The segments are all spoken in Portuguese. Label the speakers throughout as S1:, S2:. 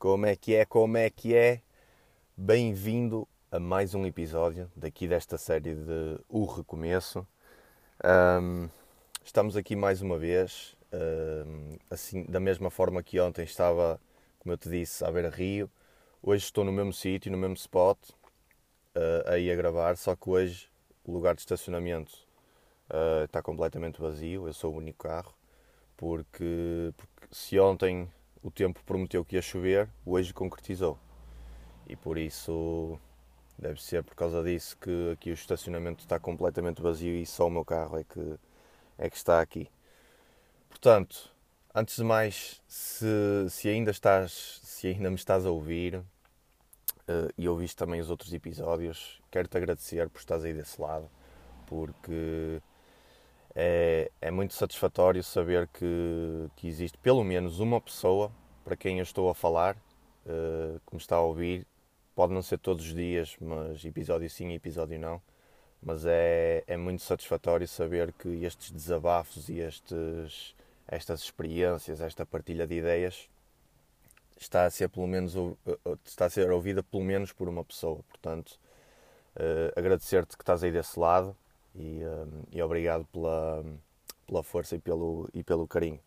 S1: Como é que é? Como é que é? Bem-vindo a mais um episódio daqui desta série de O Recomeço. Um, estamos aqui mais uma vez, um, assim, da mesma forma que ontem estava, como eu te disse, à beira Rio. Hoje estou no mesmo sítio, no mesmo spot, uh, aí a gravar, só que hoje o lugar de estacionamento uh, está completamente vazio, eu sou o único carro, porque, porque se ontem o tempo prometeu que ia chover, hoje concretizou. E por isso deve ser por causa disso que aqui o estacionamento está completamente vazio e só o meu carro é que, é que está aqui. Portanto, antes de mais, se, se ainda estás, se ainda me estás a ouvir uh, e ouviste também os outros episódios, quero-te agradecer por estás aí desse lado, porque é, é muito satisfatório saber que, que existe pelo menos uma pessoa para quem eu estou a falar, uh, que me está a ouvir. Pode não ser todos os dias, mas episódio sim, episódio não. Mas é, é muito satisfatório saber que estes desabafos e estes, estas experiências, esta partilha de ideias está a ser pelo menos está a ser ouvida pelo menos por uma pessoa. Portanto, uh, agradecer-te que estás aí desse lado e, um, e obrigado pela, pela força e pelo, e pelo carinho.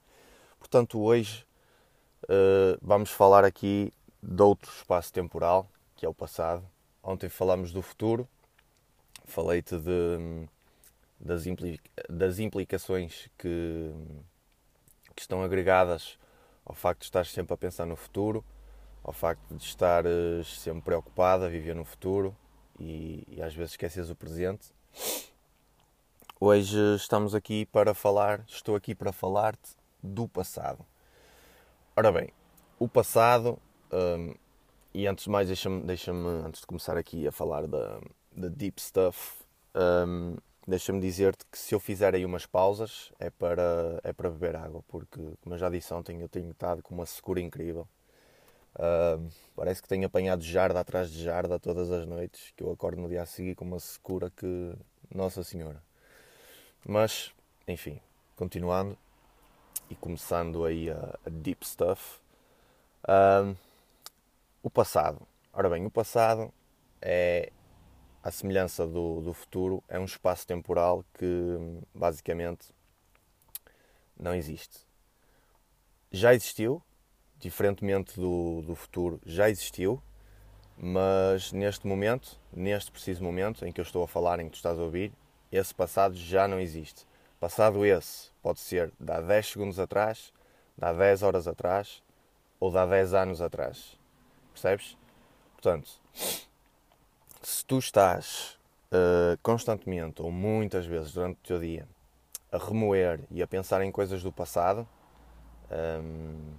S1: Portanto, hoje uh, vamos falar aqui de outro espaço temporal, que é o passado. Ontem falámos do futuro, falei-te de, das, implica, das implicações que, que estão agregadas ao facto de estar sempre a pensar no futuro, ao facto de estar sempre preocupado a viver no futuro e, e às vezes esqueces o presente. Hoje estamos aqui para falar, estou aqui para falar-te do passado. Ora bem, o passado, um, e antes de mais, deixa-me, deixa antes de começar aqui a falar da, da deep stuff, um, deixa-me dizer-te que se eu fizer aí umas pausas é para, é para beber água, porque, como eu já disse ontem, eu tenho estado com uma secura incrível. Um, parece que tenho apanhado jarda atrás de jarda todas as noites, que eu acordo no dia a seguir com uma secura que. Nossa Senhora. Mas, enfim, continuando e começando aí a, a deep stuff. Um, o passado. Ora bem, o passado é a semelhança do, do futuro, é um espaço temporal que basicamente não existe. Já existiu, diferentemente do, do futuro, já existiu, mas neste momento, neste preciso momento em que eu estou a falar, em que tu estás a ouvir, esse passado já não existe. Passado esse pode ser de há 10 segundos atrás, de há 10 horas atrás ou de há 10 anos atrás. Percebes? Portanto, se tu estás uh, constantemente ou muitas vezes durante o teu dia a remoer e a pensar em coisas do passado, um,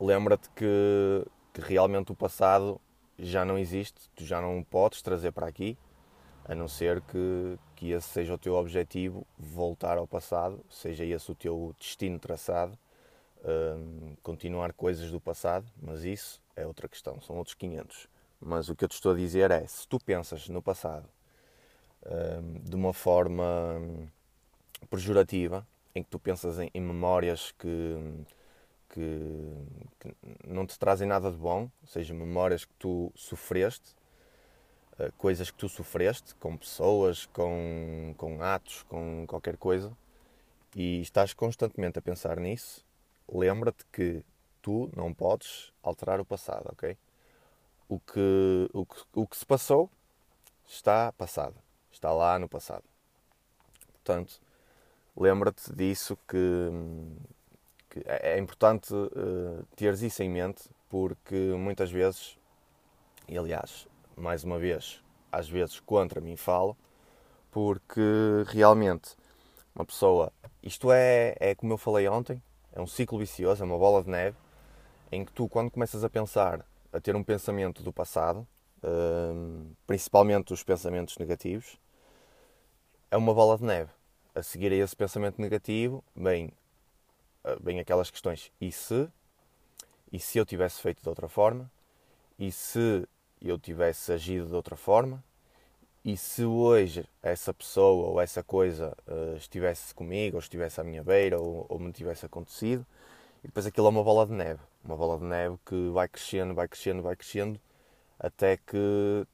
S1: lembra-te que, que realmente o passado já não existe, tu já não o podes trazer para aqui a não ser que, que esse seja o teu objetivo, voltar ao passado, seja esse o teu destino traçado, um, continuar coisas do passado, mas isso é outra questão, são outros 500. Mas o que eu te estou a dizer é, se tu pensas no passado um, de uma forma pejorativa, em que tu pensas em, em memórias que, que, que não te trazem nada de bom, ou seja, memórias que tu sofreste, coisas que tu sofreste com pessoas, com, com atos, com qualquer coisa, e estás constantemente a pensar nisso, lembra-te que tu não podes alterar o passado, ok? O que, o que, o que se passou está passado, está lá no passado. Portanto, lembra-te disso que, que, é, é importante uh, teres isso em mente, porque muitas vezes, e aliás, mais uma vez, às vezes contra mim falo, porque realmente uma pessoa, isto é, é como eu falei ontem, é um ciclo vicioso, é uma bola de neve, em que tu, quando começas a pensar, a ter um pensamento do passado, hum, principalmente os pensamentos negativos, é uma bola de neve. A seguir a esse pensamento negativo, bem, bem aquelas questões: e se? E se eu tivesse feito de outra forma? E se eu tivesse agido de outra forma e se hoje essa pessoa ou essa coisa uh, estivesse comigo ou estivesse à minha beira ou, ou me tivesse acontecido e depois aquilo é uma bola de neve Uma bola de neve que vai crescendo, vai crescendo, vai crescendo, até que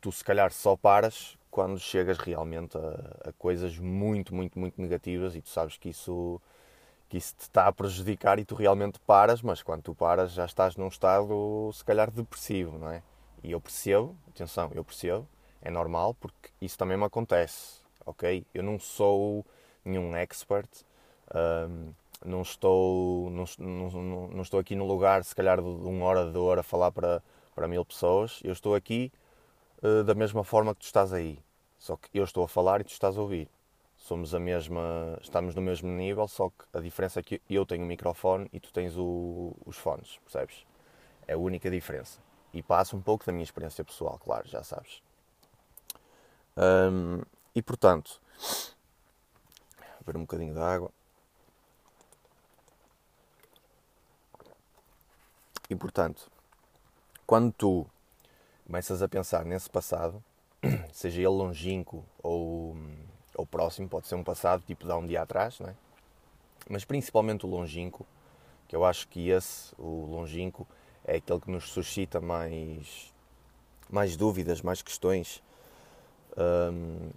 S1: tu se calhar só paras quando chegas realmente a, a coisas muito, muito, muito negativas e tu sabes que isso que isso te está a prejudicar e tu realmente paras, mas quando tu paras já estás num estado se calhar depressivo, não é? E eu percebo, atenção, eu percebo, é normal porque isso também me acontece, ok? Eu não sou nenhum expert, um, não estou não, não, não, estou aqui no lugar se calhar de uma hora de hora a falar para, para mil pessoas, eu estou aqui uh, da mesma forma que tu estás aí, só que eu estou a falar e tu estás a ouvir somos a mesma, estamos no mesmo nível, só que a diferença é que eu tenho o microfone e tu tens o, os fones, percebes? É a única diferença. E passa um pouco da minha experiência pessoal, claro, já sabes. E portanto, ver um bocadinho de água. E portanto, quando tu começas a pensar nesse passado, seja ele longínquo ou ou próximo, pode ser um passado, tipo de há um dia atrás, não é? mas principalmente o longínquo, que eu acho que esse, o longínquo, é aquele que nos suscita mais, mais dúvidas, mais questões, um,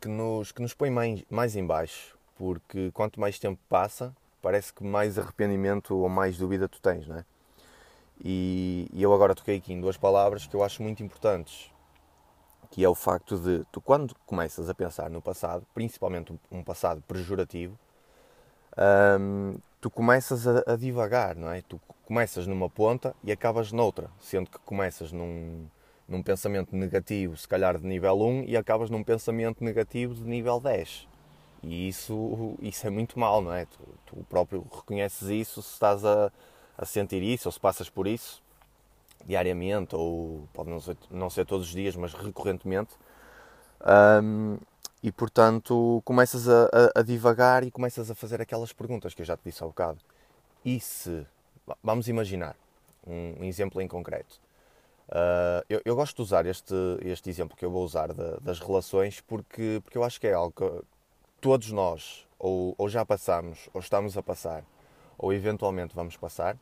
S1: que, nos, que nos põe mais, mais em baixo, porque quanto mais tempo passa, parece que mais arrependimento ou mais dúvida tu tens, não é? E, e eu agora toquei aqui em duas palavras que eu acho muito importantes, que é o facto de tu, quando começas a pensar no passado, principalmente um passado pejorativo, hum, tu começas a, a, divagar, não é? Tu começas numa ponta e acabas noutra, sendo que começas num, num pensamento negativo, se calhar de nível 1, e acabas num pensamento negativo de nível 10. E isso, isso é muito mal, não é? Tu, tu próprio reconheces isso se estás a, a sentir isso ou se passas por isso diariamente, ou pode não ser, não ser todos os dias, mas recorrentemente. Um, e portanto começas a, a, a, divagar e começas a fazer aquelas perguntas que eu já te disse há bocado. E se, vamos imaginar, um, exemplo em concreto. Uh, eu, eu, gosto de usar este, este exemplo que eu vou usar das relações porque, porque eu acho que é algo que todos nós ou, ou já passamos, ou estamos a passar, ou eventualmente vamos passar,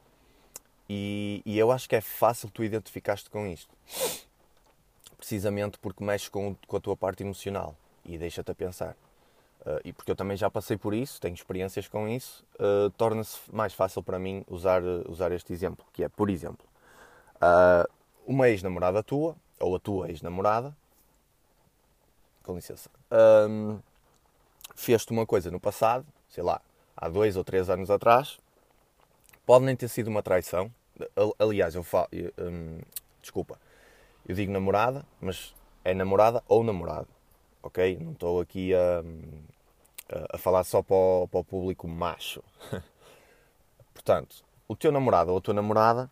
S1: e, e, eu acho que é fácil tu identificaste com isto. Precisamente porque mexe com, com a tua parte emocional e deixa-te a pensar. Uh, e porque eu também já passei por isso, tenho experiências com isso, uh, torna-se mais fácil para mim usar, usar este exemplo, que é, por exemplo, uh, uma ex-namorada tua, ou a tua ex-namorada, com licença, um, fez-te uma coisa no passado, sei lá, há dois ou três anos atrás, pode nem ter sido uma traição, Aliás, eu falo. Hum, desculpa. Eu digo namorada, mas é namorada ou namorado. Ok? Não estou aqui a, a, falar só para o, para o público macho. Portanto, o teu namorado ou a tua namorada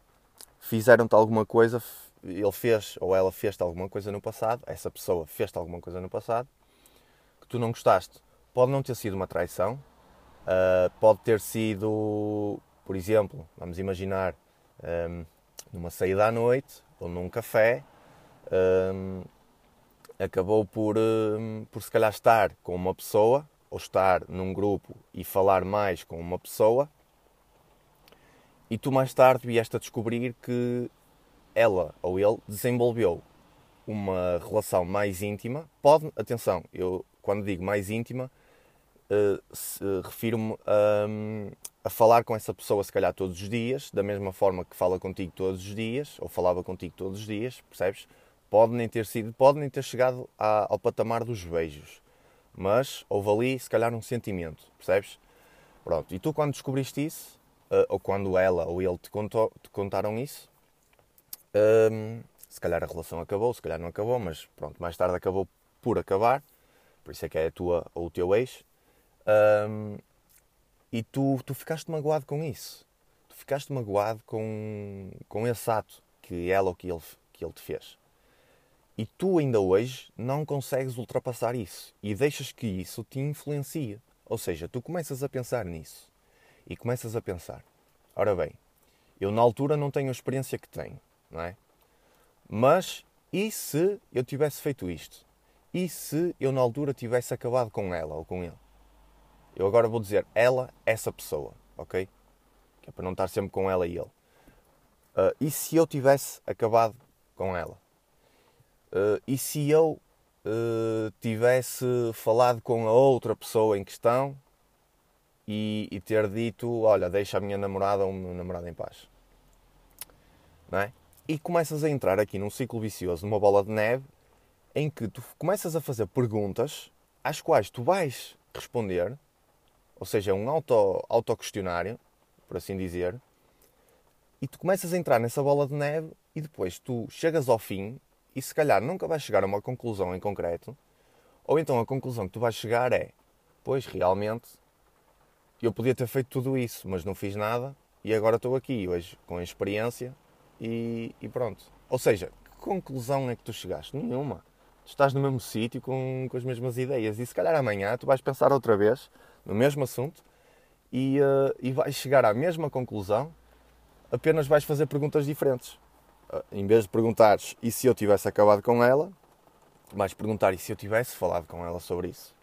S1: fizeram-te alguma coisa, ele fez ou ela fez-te alguma coisa no passado, essa pessoa fez-te alguma coisa no passado que tu não gostaste. Pode não ter sido uma traição, uh, pode ter sido, por exemplo, vamos imaginar, um, numa saída à noite ou num café, um, acabou por, um, por se calhar estar com uma pessoa ou estar num grupo e falar mais com uma pessoa e tu mais tarde vieste a descobrir que ela ou ele desenvolveu uma relação mais íntima. Pode, atenção, eu quando digo mais íntima, uh, refiro-me a, a, falar com essa pessoa se calhar todos os dias, da mesma forma que fala contigo todos os dias, ou falava contigo todos os dias, percebes? Pode nem ter sido, pode nem ter chegado à, ao patamar dos beijos, mas houve ali se calhar um sentimento, percebes? Pronto, e tu quando descobriste isso, uh, ou quando ela ou ele te, contou, te contaram isso, um, se calhar a relação acabou, se calhar não acabou, mas pronto, mais tarde acabou por acabar, por isso é que é a tua ou o teu ex, um, e tu, tu ficaste magoado com isso. Tu ficaste magoado com, com esse ato que ela ou que ele, que ele te fez. E tu ainda hoje não consegues ultrapassar isso e deixas que isso te influencie. Ou seja, tu começas a pensar nisso e começas a pensar: ora bem, eu na altura não tenho a experiência que tenho, não é? Mas e se eu tivesse feito isto? E se eu na altura tivesse acabado com ela ou com ele? Eu agora vou dizer ela, essa pessoa, ok? Que é para não estar sempre com ela e ele. Uh, e se eu tivesse acabado com ela? Uh, e se eu uh, tivesse falado com a outra pessoa em questão e, e, ter dito: Olha, deixa a minha namorada ou o meu namorado em paz? Não é? E começas a entrar aqui num ciclo vicioso, numa bola de neve, em que tu começas a fazer perguntas às quais tu vais responder, ou seja, um auto, auto-questionário, por assim dizer, e tu começas a entrar nessa bola de neve e depois tu chegas ao fim e se calhar nunca vais chegar a uma conclusão em concreto, ou então a conclusão que tu vais chegar é: pois realmente eu podia ter feito tudo isso, mas não fiz nada e agora estou aqui hoje com a experiência e, e pronto. Ou seja, que conclusão é que tu chegaste? Nenhuma. Tu estás no mesmo sítio com, com as mesmas ideias e se calhar amanhã tu vais pensar outra vez no mesmo assunto e, uh, e vais chegar à mesma conclusão apenas vais fazer perguntas diferentes. Ah, em vez de perguntares e se eu tivesse acabado com ela, vais perguntar e se eu tivesse falado com ela sobre isso.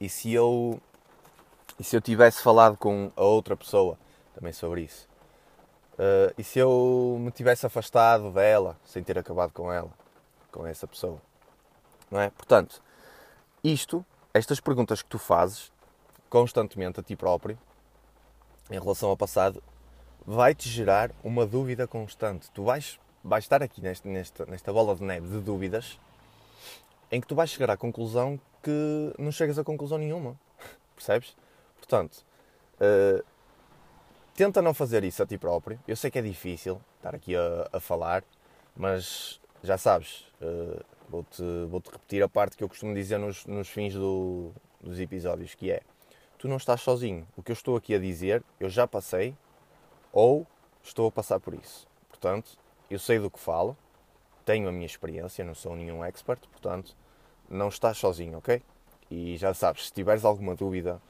S1: E se eu e se eu tivesse falado com a outra pessoa também sobre isso. Uh, e se eu me tivesse afastado dela sem ter acabado com ela, com essa pessoa, não é? Portanto, isto, estas perguntas que tu fazes constantemente a ti próprio, em relação ao passado vai-te gerar uma dúvida constante. Tu vais, vais estar aqui nesta, nesta, nesta bola de neve de dúvidas em que tu vais chegar à conclusão que não chegas a conclusão nenhuma. Percebes? Portanto, uh, tenta não fazer isso a ti próprio. Eu sei que é difícil estar aqui a, a falar, mas já sabes, uh, vou-te vou -te repetir a parte que eu costumo dizer nos, nos fins do, dos episódios, que é tu não estás sozinho. O que eu estou aqui a dizer, eu já passei ou estou a passar por isso. Portanto, eu sei do que falo, tenho a minha experiência, não sou nenhum expert, portanto, não estás sozinho, ok? E já sabes, se tiveres alguma dúvida,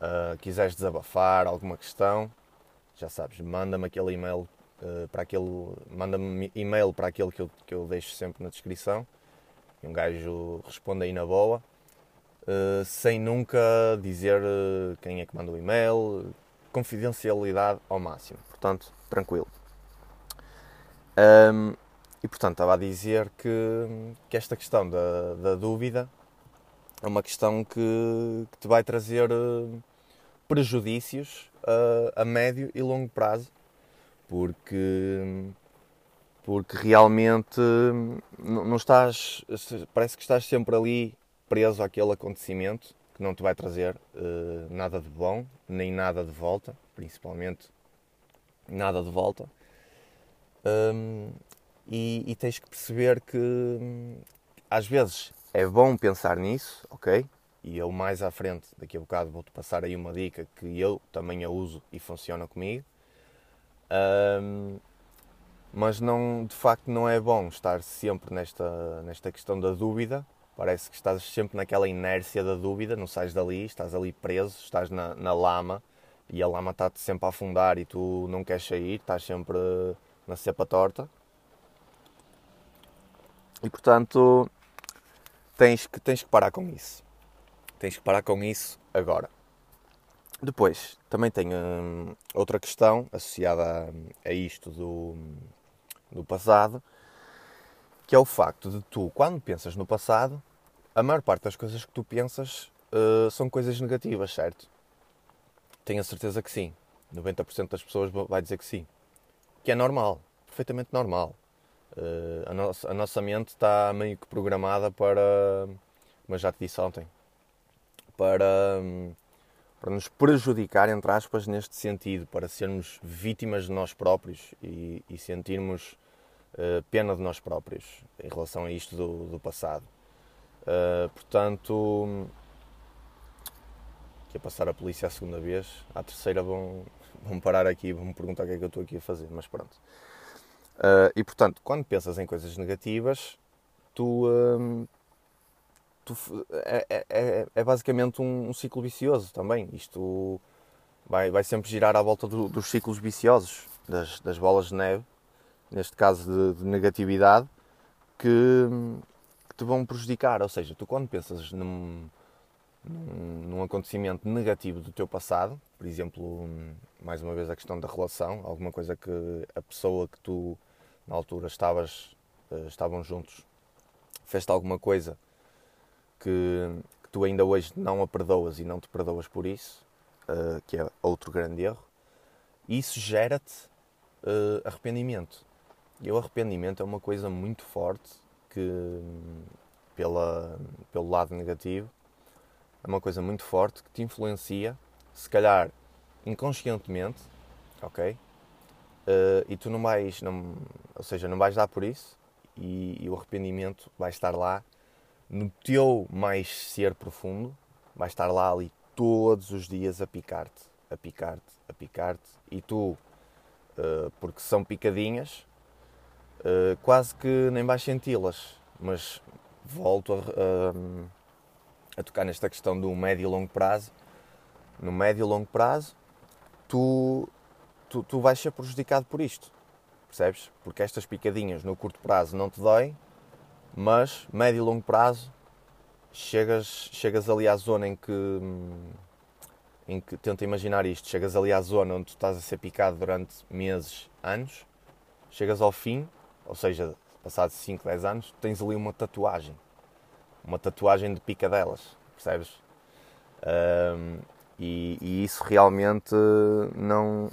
S1: uh, quiseres desabafar, alguma questão, já sabes, manda-me aquele e-mail uh, para aquele. Manda-me e-mail para aquele que eu, que eu deixo sempre na descrição. E um gajo responde aí na boa. Uh, sem nunca dizer quem é que manda o e-mail, confidencialidade ao máximo, portanto, tranquilo. Um, e portanto, estava a dizer que, que esta questão da, da dúvida é uma questão que, que te vai trazer uh, prejudícios a médio e longo prazo, porque porque realmente não estás, parece que estás sempre ali preso àquele acontecimento que não te vai trazer uh, nada de bom, nem nada de volta, principalmente nada de volta. Um, e, e, tens que perceber que às vezes é bom pensar nisso, ok? E eu mais à frente, daqui a bocado, vou-te passar aí uma dica que eu também a uso e funciona comigo. Um, mas não, de facto não é bom estar sempre nesta, nesta questão da dúvida, Parece que estás sempre naquela inércia da dúvida, não sais dali, estás ali preso, estás na, na lama e a lama está-te sempre a afundar e tu não queres sair, estás sempre na cepa torta. E portanto tens que, tens que parar com isso. Tens que parar com isso agora. Depois, também tenho hum, outra questão associada a, a isto do, do passado, que é o facto de tu, quando pensas no passado, a maior parte das coisas que tu pensas uh, são coisas negativas, certo? Tenho a certeza que sim. 90% das pessoas vai dizer que sim. Que é normal, perfeitamente normal. Uh, a, nossa, a nossa mente está meio que programada para, mas já te disse ontem, para, para nos prejudicar, entre aspas, neste sentido, para sermos vítimas de nós próprios e, e sentirmos pena de nós próprios em relação a isto do, do passado. Uh, portanto, que passar a polícia a segunda vez, à terceira vão, vão parar aqui, vão me perguntar o que é que eu estou aqui a fazer, mas pronto. Uh, e portanto, quando pensas em coisas negativas, tu, uh, tu é, é, é, é, basicamente um, um, ciclo vicioso também. Isto vai, vai sempre girar à volta do, dos ciclos viciosos, das, das bolas de neve, neste caso de, de negatividade, que, que te vão prejudicar. Ou seja, tu quando pensas num, num, num acontecimento negativo do teu passado, por exemplo, mais uma vez a questão da relação, alguma coisa que a pessoa que tu na altura estavas, uh, estavam juntos, fez alguma coisa que, que, tu ainda hoje não a perdoas e não te perdoas por isso, uh, que é outro grande erro, isso gera-te uh, arrependimento. E o arrependimento é uma coisa muito forte que, pela, pelo lado negativo, é uma coisa muito forte que te influencia, se calhar inconscientemente, ok? Uh, e tu não vais, não, ou seja, não vais dar por isso e, e, o arrependimento vai estar lá no teu mais ser profundo, vai estar lá ali todos os dias a picar-te, a picar-te, a picar-te e tu, uh, porque são picadinhas, uh, quase que nem vais senti-las, mas volto a, a, a tocar nesta questão do médio e longo prazo. No médio e longo prazo, tu, tu, tu vais ser prejudicado por isto, percebes? Porque estas picadinhas no curto prazo não te doem, mas médio e longo prazo chegas, chegas ali à zona em que, em que, tenta imaginar isto, chegas ali à zona onde tu estás a ser picado durante meses, anos, chegas ao fim, ou seja, passados 5, 10 anos, tens ali uma tatuagem, uma tatuagem de picadelas, percebes? Um, e, e, isso realmente não,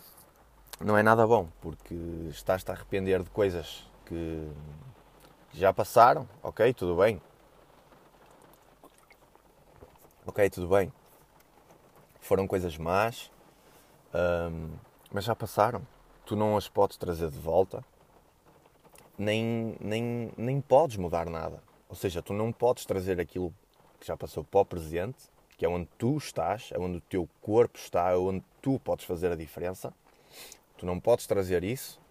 S1: não é nada bom, porque estás-te a arrepender de coisas que, que já passaram, ok, tudo bem. Ok, tudo bem. Foram coisas más, um, mas já passaram. Tu não as podes trazer de volta, nem, nem, nem podes mudar nada. Ou seja, tu não podes trazer aquilo que já passou para o presente que é onde tu estás, é onde o teu corpo está, é onde tu podes fazer a diferença. Tu não podes trazer isso,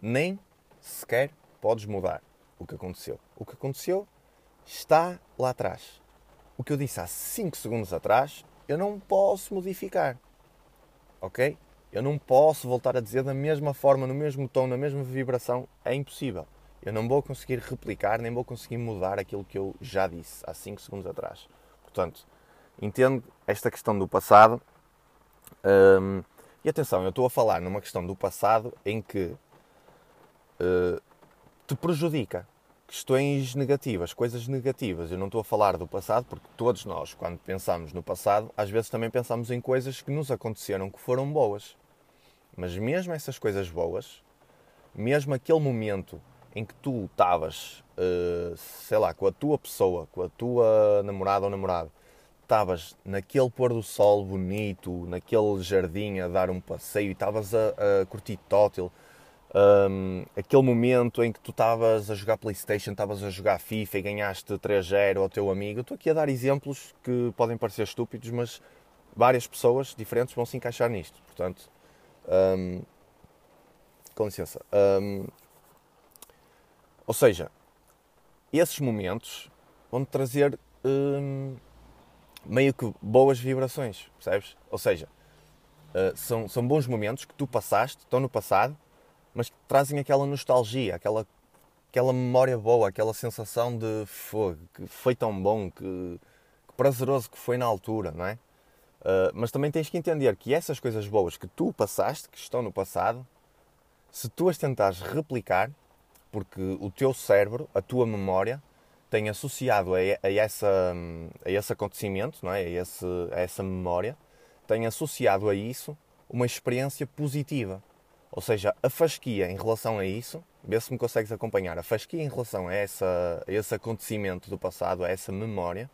S1: nem sequer podes mudar o que aconteceu. O que aconteceu está lá atrás. O que eu disse há 5 segundos atrás, eu não posso modificar. Ok? Eu não posso voltar a dizer da mesma forma, no mesmo tom, na mesma vibração. É impossível. Eu não vou conseguir replicar, nem vou conseguir mudar aquilo que eu já disse há 5 segundos atrás. Portanto, entendo esta questão do passado. Um, e atenção, eu estou a falar numa questão do passado em que uh, te prejudica. Questões negativas, coisas negativas. Eu não estou a falar do passado porque todos nós, quando pensamos no passado, às vezes também pensamos em coisas que nos aconteceram que foram boas. Mas mesmo essas coisas boas, mesmo aquele momento em que tu estavas, uh, sei lá, com a tua pessoa, com a tua namorada ou namorado, estavas naquele pôr do sol bonito, naquele jardim a dar um passeio e estavas a, a, curtir tótil, um, aquele momento em que tu estavas a jogar Playstation, estavas a jogar FIFA e ganhaste 3-0 ao teu amigo. Estou aqui a dar exemplos que podem parecer estúpidos, mas várias pessoas diferentes vão se encaixar nisto. Portanto, um, com licença. Um, ou seja, esses momentos vão trazer hum, meio que boas vibrações, percebes? Ou seja, uh, são, são bons momentos que tu passaste, estão no passado, mas que trazem aquela nostalgia, aquela, aquela memória boa, aquela sensação de fogo, que foi tão bom, que, que prazeroso que foi na altura, não é? Uh, mas também tens que entender que essas coisas boas que tu passaste, que estão no passado, se tu as tentares replicar, porque o teu cérebro, a tua memória, tem associado a, a, essa, a esse acontecimento, não é? a, esse, a essa memória, tem associado a isso uma experiência positiva. Ou seja, a fasquia em relação a isso, vê se me consegues acompanhar, a fasquia em relação a, essa, a esse acontecimento do passado, a essa memória,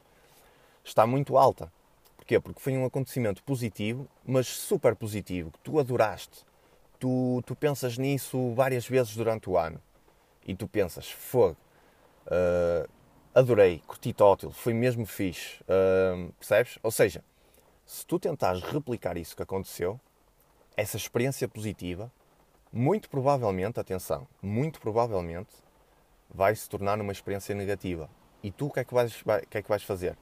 S1: está muito alta. Porquê? Porque foi um acontecimento positivo, mas super positivo, que tu adoraste. Tu, tu pensas nisso várias vezes durante o ano e tu pensas, fogo, uh, adorei, curti tótil, foi mesmo fixe, uh, percebes? Ou seja, se tu tentares replicar isso que aconteceu, essa experiência positiva, muito provavelmente, atenção, muito provavelmente vai se tornar numa experiência negativa. E tu o que é que vais, vai, que é que vais fazer?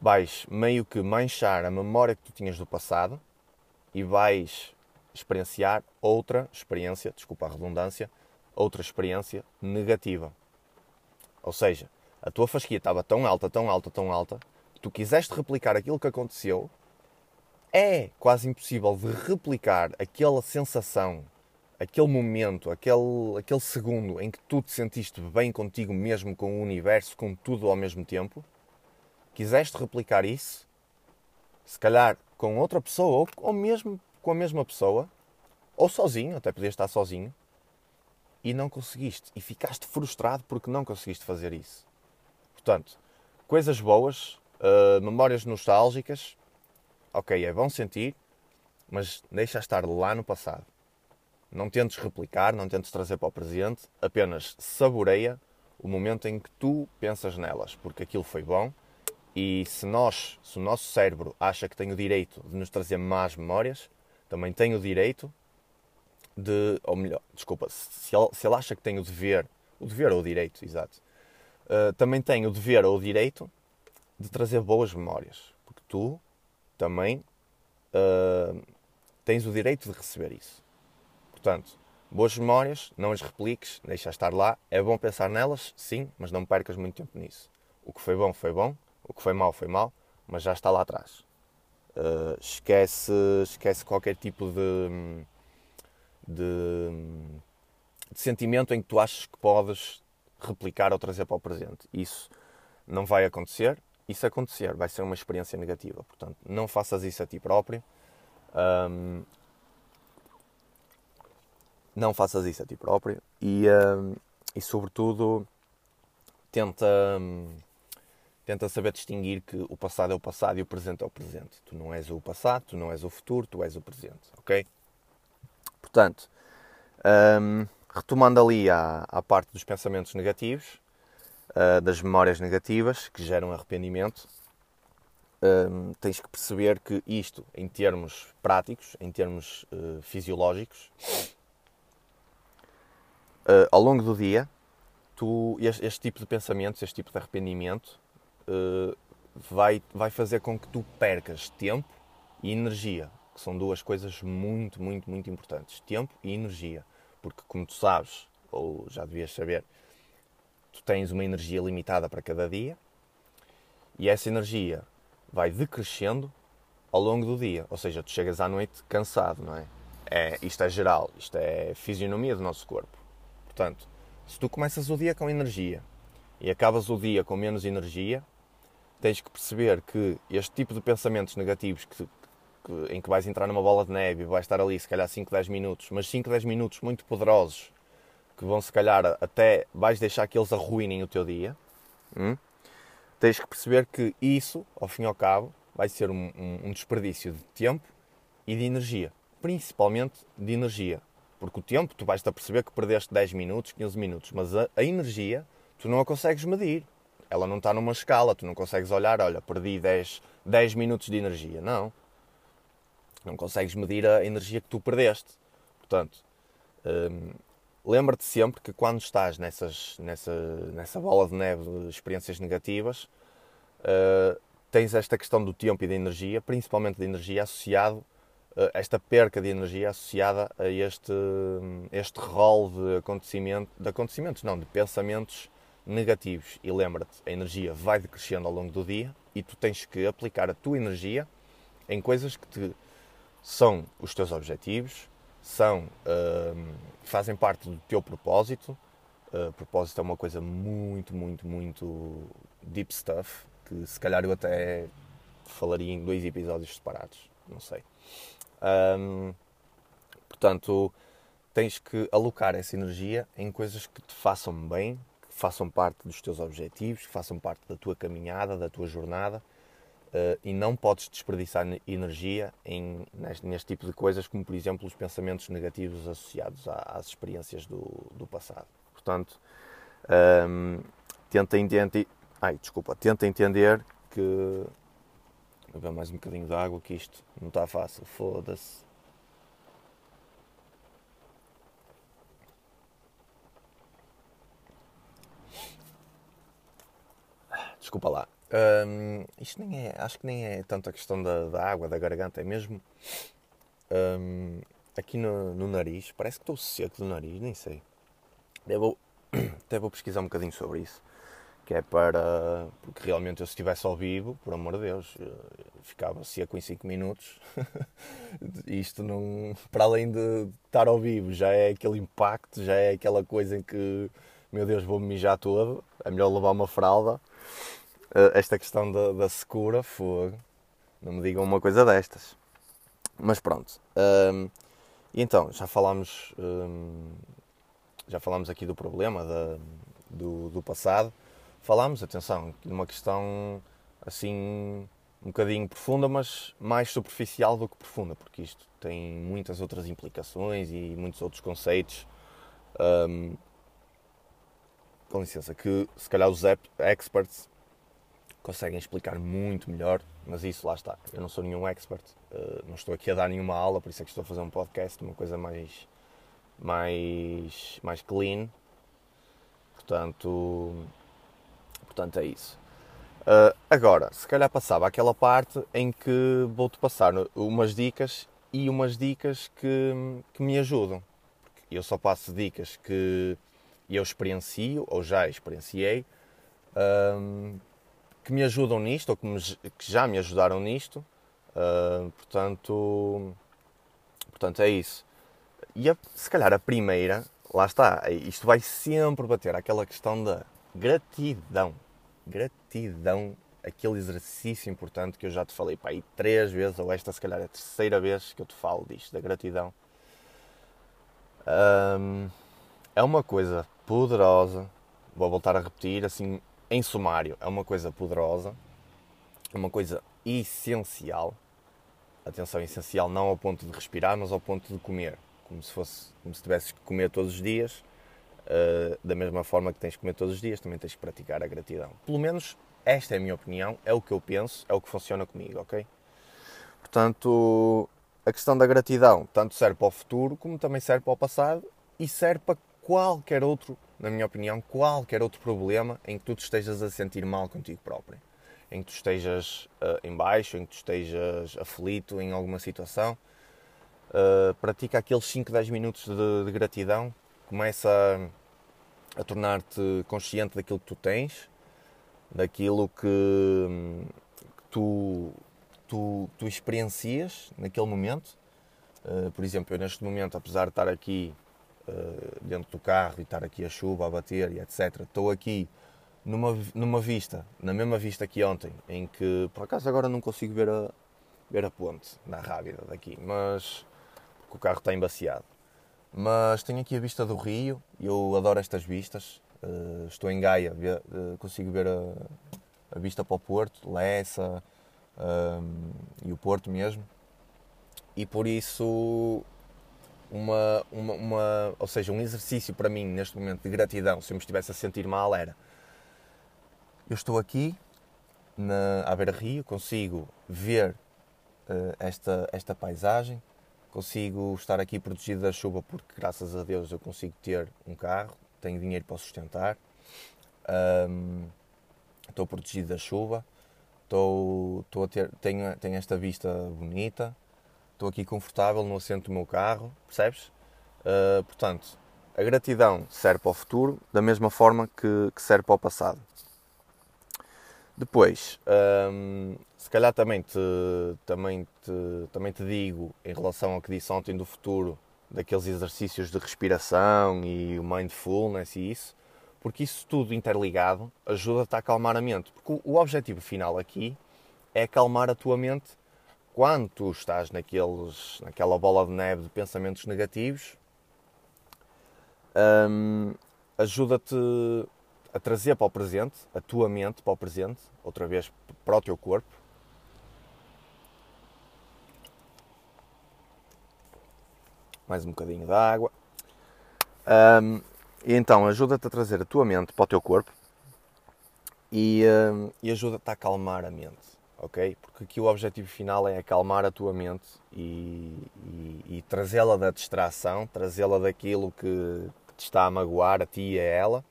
S1: Vais meio que manchar a memória que tu tinhas do passado e vais experienciar outra experiência, desculpa a redundância, outra experiência negativa. Ou seja, a tua fasquia estava tão alta, tão alta, tão alta, que tu quiseste replicar aquilo que aconteceu, é quase impossível de replicar aquela sensação, aquele momento, aquele, aquele segundo em que tu te sentiste bem contigo mesmo, com o universo, com tudo ao mesmo tempo. Quiseste replicar isso, se calhar com outra pessoa, ou, ou mesmo com a mesma pessoa, ou sozinho, até podias estar sozinho, e não conseguiste. E ficaste frustrado porque não conseguiste fazer isso. Portanto, coisas boas, uh, memórias nostálgicas, ok, é bom sentir, mas deixa estar lá no passado. Não tentes replicar, não tentes trazer para o presente, apenas saboreia o momento em que tu pensas nelas, porque aquilo foi bom e se nós, se o nosso cérebro acha que tem o direito de nos trazer más memórias, também tem o direito de, ou melhor, desculpa, se ele, se ele acha que tem o dever, o dever ou o direito, exato, uh, também tem o dever ou o direito de trazer boas memórias, porque tu também uh, tens o direito de receber isso. Portanto, boas memórias, não as repliques, deixa estar lá. É bom pensar nelas, sim, mas não percas muito tempo nisso. O que foi bom, foi bom. O que foi mau, foi mau, mas já está lá atrás. Uh, esquece, esquece qualquer tipo de, de, de, sentimento em que tu achas que podes replicar ou trazer para o presente. Isso não vai acontecer. Se acontecer, vai ser uma experiência negativa. Portanto, não faças isso a ti próprio. Um, não faças isso a ti próprio e, um, e sobretudo, tenta, um, tenta saber distinguir que o passado é o passado e o presente é o presente. Tu não és o passado, tu não és o futuro, tu és o presente, ok? Portanto, um, retomando ali à, à parte dos pensamentos negativos, uh, das memórias negativas que geram arrependimento, um, tens que perceber que isto, em termos práticos, em termos uh, fisiológicos, uh, ao longo do dia, tu, este, este, tipo de pensamentos, este tipo de arrependimento, uh, vai, vai fazer com que tu percas tempo e energia, que são duas coisas muito, muito, muito importantes. Tempo e energia. Porque, como tu sabes, ou já devias saber, tu tens uma energia limitada para cada dia e essa energia vai decrescendo ao longo do dia. Ou seja, tu chegas à noite cansado, não é? é isto é geral, isto é fisionomia do nosso corpo. Portanto, se tu começas o dia com energia e acabas o dia com menos energia, tens que perceber que este tipo de pensamentos negativos que, que, em que vais entrar numa bola de neve e vais estar ali se calhar 5, 10 minutos, mas 5, 10 minutos muito poderosos que vão se calhar até vais deixar que eles arruinem o teu dia, hum? tens que perceber que isso, ao fim e ao cabo, vai ser um, um, um desperdício de tempo e de energia, principalmente de energia. Porque o tempo, tu vais-te a perceber que perdeste 10 minutos, 15 minutos, mas a, a, energia, tu não a consegues medir. Ela não está numa escala, tu não consegues olhar, olha, perdi 10, 10 minutos de energia. Não. Não consegues medir a energia que tu perdeste. Portanto, hum, lembra-te sempre que quando estás nessas, nessa, nessa bola de neve de experiências negativas, uh, tens esta questão do tempo e da energia, principalmente da energia, associado uh, esta perca de energia associada a este, este rol de, acontecimento, de acontecimentos, não, de pensamentos negativos. E lembra-te, a energia vai decrescendo ao longo do dia e tu tens que aplicar a tua energia em coisas que te, são os teus objetivos, são, uh, fazem parte do teu propósito. Uh, propósito é uma coisa muito, muito, muito deep stuff, que se calhar eu até falaria em dois episódios separados, não sei. Um, portanto, tens que alocar essa energia em coisas que te façam bem, façam parte dos teus objetivos, que façam parte da tua caminhada, da tua jornada Uh, e não podes desperdiçar energia em, neste, neste, tipo de coisas, como por exemplo os pensamentos negativos associados às experiências do, do passado. Portanto, um, ehm, tenta entender. Ai, desculpa, tenta entender que. Vou ver mais um bocadinho de água, que isto não está fácil. Foda-se. Desculpa lá. Um, isto nem é, acho que nem é tanto a questão da, da água, da garganta, é mesmo um, aqui no, no, nariz. Parece que estou seco do nariz, nem sei. Vou, até vou pesquisar um bocadinho sobre isso. que é para. Porque realmente eu se estivesse ao vivo, por amor de Deus, ficava seco em 5 minutos. Isto não. Para além de estar ao vivo, já é aquele impacto, já é aquela coisa em que, meu Deus, vou-me mijar todo. É melhor levar uma fralda. Eh, esta questão da, da secura, fogo. Não me digam uma coisa destas. Mas pronto. Um, e então, já falámos. Um, já falámos aqui do problema da, do, do passado falámos, atenção, numa questão assim um bocadinho profunda, mas mais superficial do que profunda, porque isto tem muitas outras implicações e muitos outros conceitos. Um, com licença, que se calhar os experts conseguem explicar muito melhor, mas isso lá está. Eu não sou nenhum expert, uh, não estou aqui a dar nenhuma aula, por isso é que estou a fazer um podcast, uma coisa mais, mais, mais clean. Portanto, Portanto, é isso. Uh, agora, se calhar passava aquela parte em que vou-te passar umas dicas e umas dicas que, que me ajudam. Porque eu só passo dicas que eu experiencio ou já experienciei um, que me ajudam nisto ou que, me, que, já me ajudaram nisto. Uh, portanto, portanto, é isso. E a, se calhar a primeira, lá está, isto vai sempre bater aquela questão da gratidão gratidão, aquele exercício importante que eu já te falei para aí três vezes, ou esta se calhar é a terceira vez que eu te falo disto, da gratidão. Um, é uma coisa poderosa, vou voltar a repetir, assim, em sumário, é uma coisa poderosa, é uma coisa essencial. Atenção, essencial não ao ponto de respirar, mas ao ponto de comer. Como se fosse, como se tivesses que comer todos os dias Uh, da mesma forma que tens que comer todos os dias, também tens que praticar a gratidão. Pelo menos esta é a minha opinião, é o que eu penso, é o que funciona comigo, ok? Portanto, a questão da gratidão tanto serve para o futuro como também serve para o passado e serve para qualquer outro, na minha opinião, qualquer outro problema em que tu te estejas a sentir mal contigo próprio. Em que tu estejas uh, em baixo, em que tu estejas aflito em alguma situação. Uh, pratica aqueles 5, 10 minutos de, de gratidão começa a, a tornar-te consciente daquilo que tu tens, daquilo que, que tu, tu, tu experiencias naquele momento. Uh, por exemplo, eu neste momento, apesar de estar aqui dentro do carro e estar aqui a chuva a bater e etc., estou aqui numa, numa vista, na mesma vista que ontem, em que por acaso agora não consigo ver a, ver a ponte na Rábida daqui, mas porque o carro está embaciado. Mas tenho aqui a vista do rio, eu adoro estas vistas. Uh, estou em Gaia, uh, consigo ver a, a, vista para o Porto, Lessa um, e o Porto mesmo. E por isso, uma, uma, uma, ou seja, um exercício para mim neste momento de gratidão, se eu me estivesse a sentir mal, era eu estou aqui na, à beira-rio, consigo ver uh, esta, esta paisagem, Consigo estar aqui protegido da chuva porque, graças a Deus, eu consigo ter um carro, tenho dinheiro para sustentar, um, estou protegido da chuva, estou, estou a ter, tenho, tenho esta vista bonita, estou aqui confortável no assento do meu carro, percebes? Uh, portanto, a gratidão serve para o futuro da mesma forma que, que serve para o passado. Depois, hum, se calhar também te, também, te, também te digo, em relação ao que disse ontem do futuro, daqueles exercícios de respiração e o mindfulness e isso, porque isso tudo interligado ajuda-te a acalmar a mente. Porque o objetivo final aqui é acalmar a tua mente quando tu estás naqueles, naquela bola de neve de pensamentos negativos. Hum, ajuda-te a trazer para o presente, a tua mente para o presente, outra vez para o teu corpo. Mais um bocadinho de água. Um, e então ajuda-te a trazer a tua mente para o teu corpo e, um, e ajuda-te a acalmar a mente, ok? Porque aqui o objetivo final é acalmar a tua mente e, e, e trazê-la da distração, trazê-la daquilo que te está a magoar a ti e a ela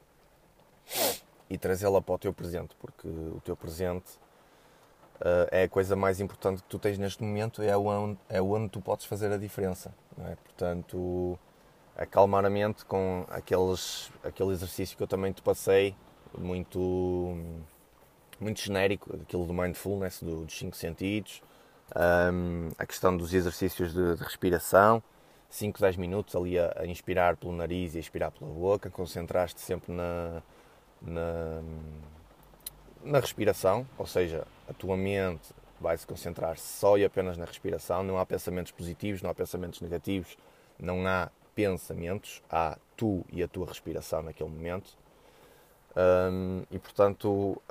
S1: e trazê-la para o teu presente, porque o teu presente uh, é a coisa mais importante que tu tens neste momento, é onde, é onde tu podes fazer a diferença. É? Portanto, acalmar a mente com aqueles, aquele exercício que eu também te passei muito, muito genérico, aquilo do mindfulness, do, dos cinco sentidos, um, a questão dos exercícios de, de respiração, 5, 10 minutos ali a, a, inspirar pelo nariz e a expirar pela boca, concentrar-te sempre na, na, na respiração, ou seja, a tua mente vai se concentrar só e apenas na respiração, não há pensamentos positivos, não há pensamentos negativos, não há pensamentos, há tu e a tua respiração naquele momento. E portanto,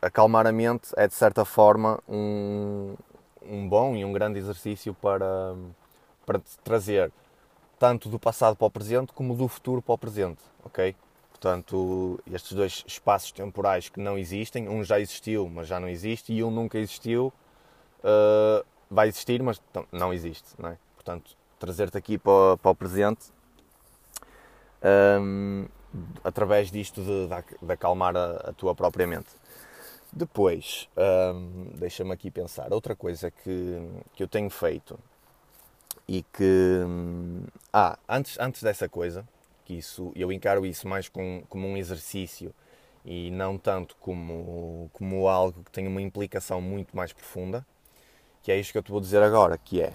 S1: acalmar a mente é de certa forma um, um bom e um grande exercício para, para trazer tanto do passado para o presente como do futuro para o presente, ok? Portanto, estes dois espaços temporais que não existem, um já existiu, mas já não existe, e um nunca existiu, uh, vai existir, mas não existe, não é? Portanto, trazer-te aqui para, para, o presente um, através disto de, de, de acalmar a, a, tua própria mente. Depois, um, deixa-me aqui pensar, outra coisa que, que eu tenho feito e que. Ah, antes, antes dessa coisa, que isso, eu encaro isso mais com, como um exercício e não tanto como, como algo que tem uma implicação muito mais profunda, que é isto que eu te vou dizer agora, que é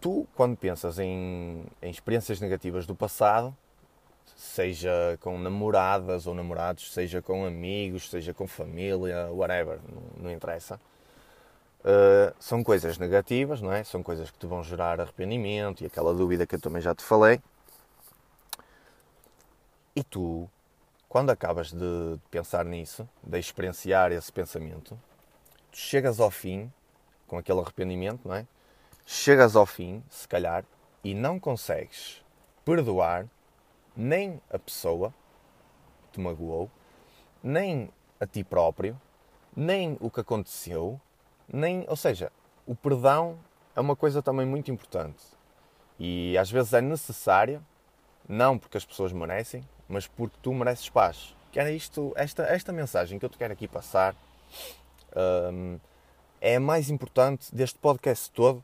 S1: tu, quando pensas em, em experiências negativas do passado, seja com namoradas ou namorados, seja com amigos, seja com família, whatever, não, não interessa. Uh, são coisas negativas, não é? São coisas que te vão gerar arrependimento e aquela dúvida que eu também já te falei. E tu, quando acabas de pensar nisso, de experienciar esse pensamento, tu chegas ao fim, com aquele arrependimento, não é? Chegas ao fim, se calhar, e não consegues perdoar nem a pessoa que te magoou, nem a ti próprio, nem o que aconteceu, nem, ou seja, o perdão é uma coisa também muito importante e às vezes é necessária, não porque as pessoas merecem, mas porque tu mereces paz. Que era isto, esta, esta mensagem que eu te quero aqui passar um, é a mais importante deste podcast todo.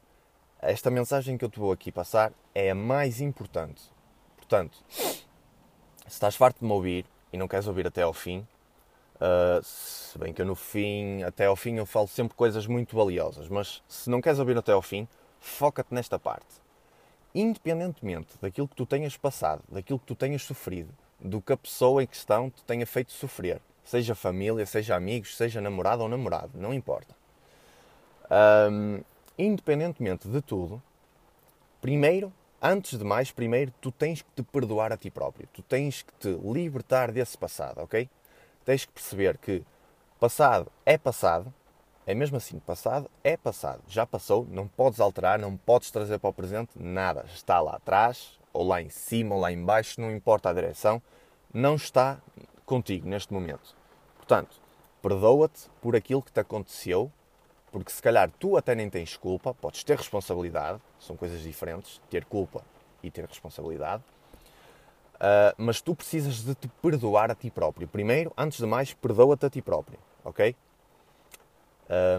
S1: Esta mensagem que eu te vou aqui passar é a mais importante. Portanto, se estás farto de me ouvir e não queres ouvir até ao fim, uh, se bem que eu no fim, até ao fim, eu falo sempre coisas muito valiosas, mas se não queres ouvir até ao fim, foca-te nesta parte. Independentemente daquilo que tu tenhas passado, daquilo que tu tenhas sofrido, do que a pessoa em questão te tenha feito sofrer. Seja família, seja amigos, seja namorado ou namorado, não importa. Um, independentemente de tudo, primeiro, antes de mais, primeiro, tu tens que te perdoar a ti próprio. Tu tens que te libertar desse passado, ok? Tens que perceber que passado é passado, é mesmo assim, passado é passado. Já passou, não podes alterar, não podes trazer para o presente nada. Está lá atrás, ou lá em cima, ou lá em baixo, não importa a direção, não está contigo neste momento. Portanto, perdoa-te por aquilo que te aconteceu, porque se calhar tu até nem tens culpa, podes ter responsabilidade, são coisas diferentes, ter culpa e ter responsabilidade, uh, mas tu precisas de te perdoar a ti próprio. Primeiro, antes de mais, perdoa-te a ti próprio, ok?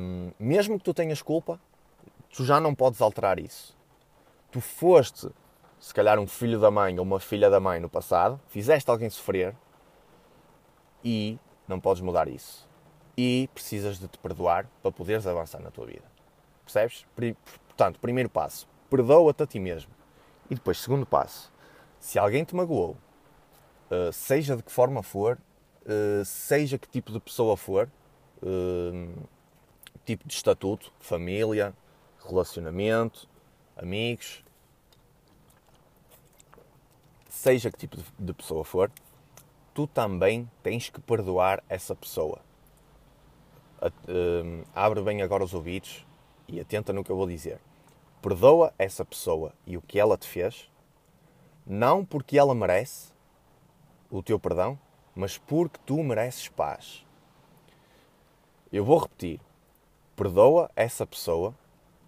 S1: Um, mesmo que tu tenhas culpa, tu já não podes alterar isso. Tu foste se calhar um filho da mãe ou uma filha da mãe no passado, fizeste alguém sofrer e não podes mudar isso. E precisas de te perdoar para poderes avançar na tua vida. Percebes? Portanto, primeiro passo, perdoa-te a ti mesmo. E depois, segundo passo, se alguém te magoou, eh, seja de que forma for, eh, seja que tipo de pessoa for, eh, tipo de estatuto, família, relacionamento, amigos, seja que tipo de pessoa for, tu também tens que perdoar essa pessoa. Hum, abre bem agora os ouvidos e atenta no que eu vou dizer. Perdoa essa pessoa e o que ela te fez, não porque ela merece o teu perdão, mas porque tu mereces paz. Eu vou repetir. Perdoa essa pessoa,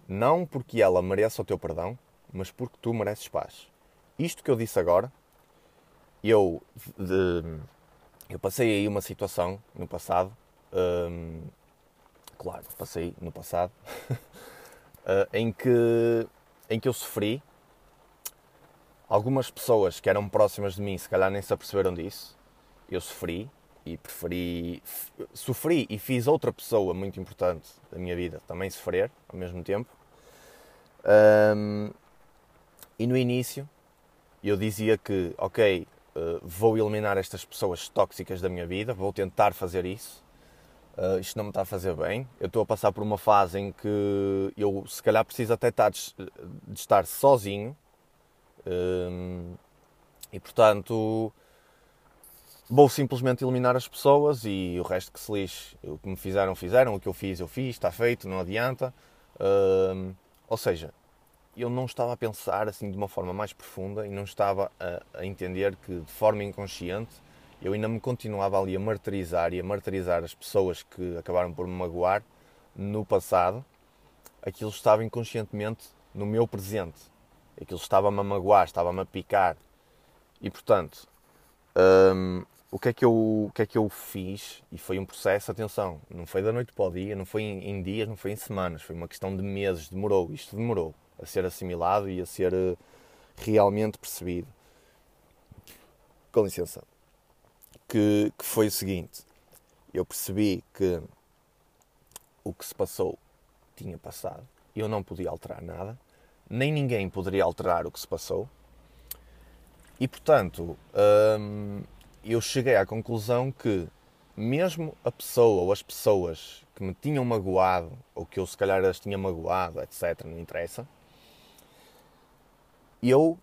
S1: não porque ela mereça o teu perdão, mas porque tu mereces paz. Isto que eu disse agora eu, de, eu passei aí uma situação no passado, hum, claro, passei no passado, uh, em, que, em que eu sofri. Algumas pessoas que eram próximas de mim, se calhar nem se aperceberam disso. Eu sofri e preferi. Sofri e fiz outra pessoa muito importante da minha vida também sofrer ao mesmo tempo. Um, e no início eu dizia que, ok, uh, vou eliminar estas pessoas tóxicas da minha vida, vou tentar fazer isso. Uh, isto não me está a fazer bem. Eu estou a passar por uma fase em que eu, se calhar, preciso até estar de, de estar sozinho. Um, e portanto, vou simplesmente eliminar as pessoas e o resto que se lixe. O que me fizeram, fizeram. O que eu fiz, eu fiz. Está feito, não adianta. Um, ou seja, eu não estava a pensar assim de uma forma mais profunda e não estava a, a, entender que de forma inconsciente eu ainda me continuava ali a martirizar e a martirizar as pessoas que acabaram por me magoar no passado. Aquilo estava inconscientemente no meu presente. Aquilo estava-me a magoar, estava-me a picar. E portanto, hum, o que, é que eu, o que é que eu fiz? E foi um processo, atenção, não foi da noite para o dia, não foi em, em dias, não foi em semanas, foi uma questão de meses, demorou, isto demorou a ser assimilado e a ser eh, realmente percebido. Com licença. Que, que foi o seguinte: eu percebi que o que se passou tinha passado, eu não podia alterar nada, nem ninguém poderia alterar o que se passou, e portanto. Hum, eu cheguei à conclusão que, mesmo a pessoa ou as pessoas que me tinham magoado, ou que eu se calhar as tinha magoado, etc., não interessa, eu,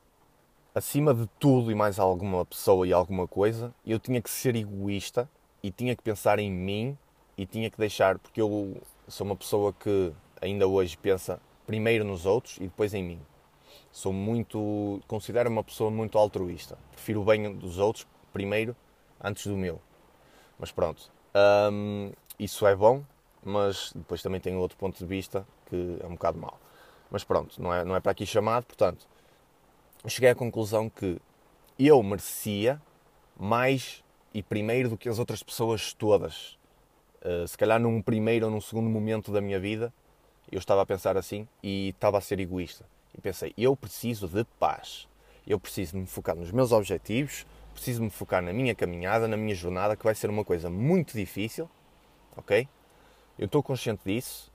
S1: acima de tudo e mais alguma pessoa e alguma coisa, eu tinha que ser egoísta e tinha que pensar em mim e tinha que deixar, porque eu sou uma pessoa que ainda hoje pensa primeiro nos outros e depois em mim. Sou muito, considero uma pessoa muito altruísta. Prefiro o bem dos outros primeiro antes do meu. Mas pronto, um, isso é bom, mas depois também tem outro ponto de vista que é um bocado mau. Mas pronto, não é, não é para aqui chamado, portanto, cheguei à conclusão que eu merecia mais e primeiro do que as outras pessoas todas. Uh, se calhar num primeiro ou num segundo momento da minha vida, eu estava a pensar assim e estava a ser egoísta. E pensei, eu preciso de paz. Eu preciso me focar nos meus objetivos, preciso me focar na minha caminhada, na minha jornada, que vai ser uma coisa muito difícil, ok? Eu estou consciente disso,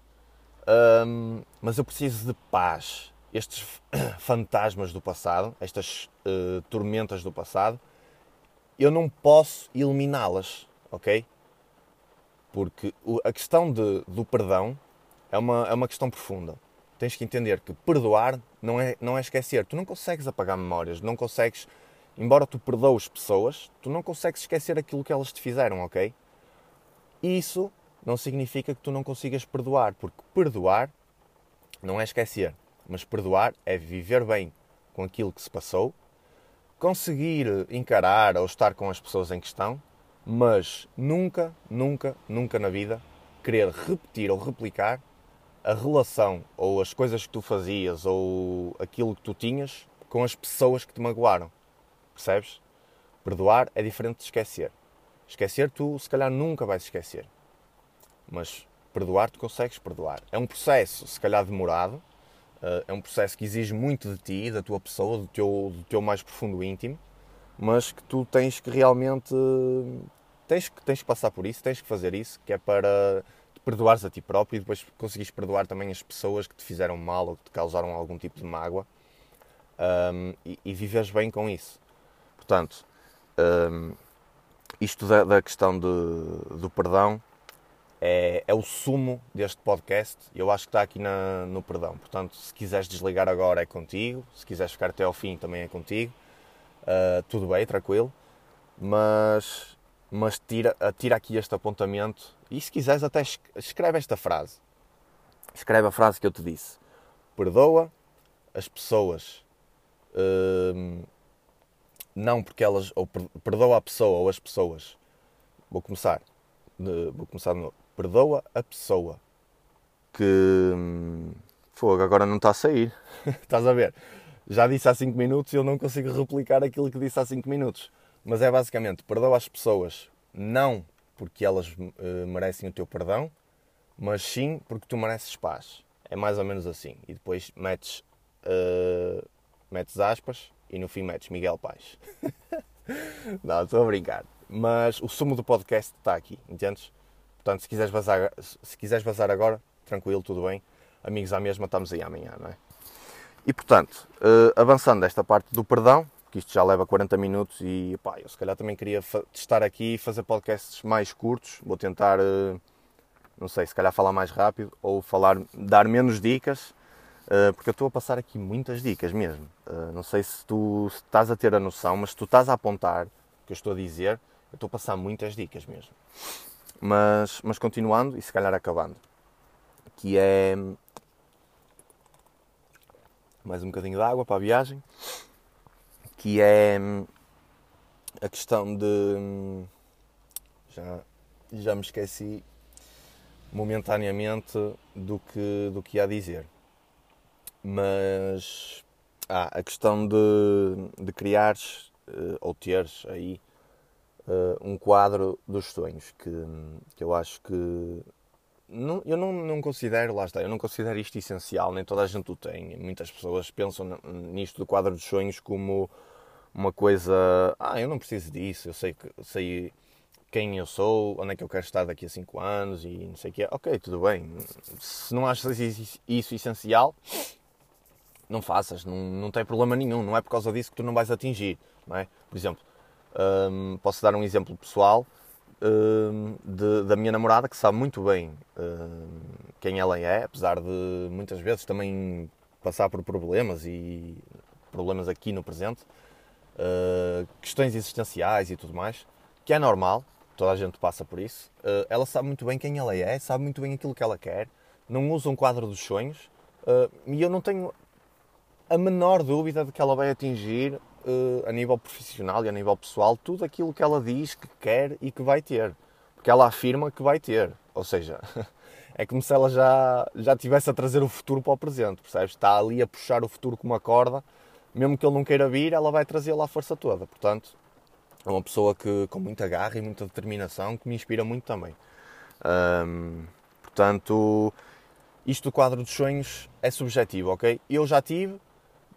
S1: um, mas eu preciso de paz. Estes fantasmas do passado, estas uh, tormentas do passado, eu não posso eliminá-las, ok? Porque a questão de, do perdão é uma, é uma questão profunda. Tens que entender que perdoar não é, não é esquecer. Tu não consegues apagar memórias, não consegues embora tu perdoes pessoas, tu não consegues esquecer aquilo que elas te fizeram, ok? Isso não significa que tu não consigas perdoar, porque perdoar não é esquecer, mas perdoar é viver bem com aquilo que se passou, conseguir encarar ou estar com as pessoas em questão, mas nunca, nunca, nunca na vida querer repetir ou replicar a relação ou as coisas que tu fazias ou aquilo que tu tinhas com as pessoas que te magoaram. Percebes? Perdoar é diferente de esquecer. Esquecer, tu se calhar nunca vais esquecer. Mas perdoar, tu consegues perdoar. É um processo, se calhar demorado, é um processo que exige muito de ti, da tua pessoa, do teu, do teu mais profundo íntimo, mas que tu tens que realmente. Tens que, tens que passar por isso, tens que fazer isso, que é para te perdoares a ti próprio e depois conseguires perdoar também as pessoas que te fizeram mal ou que te causaram algum tipo de mágoa um, e, e viveres bem com isso. Portanto, um, isto da, da questão de, do perdão é, é, o sumo deste podcast. Eu acho que está aqui na, no perdão. Portanto, se quiseres desligar agora é contigo, se quiseres ficar até ao fim também é contigo. Uh, tudo bem, tranquilo. Mas, mas tira, tira aqui este apontamento e se quiseres até escreve esta frase. Escreve a frase que eu te disse. Perdoa as pessoas uh, não porque elas, ou perdoa a pessoa ou as pessoas. Vou começar, vou começar de novo. Perdoa a pessoa que. Fogo, agora não está a sair. Estás a ver? Já disse há 5 minutos e eu não consigo replicar aquilo que disse há 5 minutos. Mas é basicamente, perdoa as pessoas não porque elas uh, merecem o teu perdão, mas sim porque tu mereces paz. É mais ou menos assim. E depois metes, uh, metes aspas, e no fim metes Miguel Paz. não, estou a brincar. Mas o sumo do podcast está aqui, entendes? Portanto, se quiseres vazar, se quiseres vazar agora, tranquilo, tudo bem. Amigos à mesma, estamos aí amanhã, não é? E portanto, uh, avançando desta parte do perdão, que isto já leva 40 minutos e pá, eu se calhar também queria estar aqui e fazer podcasts mais curtos. Vou tentar, uh, não sei, se calhar falar mais rápido ou falar, dar menos dicas, uh, porque eu estou a passar aqui muitas dicas mesmo. não sei se tu se estás a ter a noção, mas se tu estás a apontar o que eu estou a dizer, eu estou a passar muitas dicas mesmo. Mas, mas continuando e se calhar acabando, que é mais um bocadinho de água para a viagem, que é a questão de. Já, já me esqueci momentaneamente do que, do que ia dizer. Mas ah, a questão de, de criares uh, ou teres aí uh, um quadro dos sonhos que, que eu acho que não, eu não, não considero, lá está, eu não considero isto essencial, nem toda a gente o tem. Muitas pessoas pensam nisto do quadro dos sonhos como uma coisa, ah, eu não preciso disso, eu sei, sei quem eu sou, onde é que eu quero estar daqui a 5 anos e não sei o que é. Ok, tudo bem. Se não achas isso essencial, não faças, não, não tem problema nenhum. Não é por causa disso que tu não vais atingir, não é? Por exemplo, hum, posso dar um exemplo pessoal Hum, de, da minha namorada, que sabe muito bem hum, quem ela é, apesar de muitas vezes também passar por problemas e problemas aqui no presente, hum, questões existenciais e tudo mais, que é normal, toda a gente passa por isso. ela sabe muito bem quem ela é, sabe muito bem aquilo que ela quer, não usa um quadro dos sonhos e eu não tenho a menor dúvida de que ela vai atingir uh, a nível profissional e a nível pessoal tudo aquilo que ela diz que quer e que vai ter. Porque ela afirma que vai ter. Ou seja, é como se ela já, já tivesse a trazer o futuro para o presente, percebes? Está ali a puxar o futuro com uma corda, mesmo que ele não queira vir, ela vai trazê-lo à força toda. Portanto, é uma pessoa que com muita garra e muita determinação que me inspira muito também. Portanto, isto do quadro dos sonhos é subjetivo, ok? Eu já tive,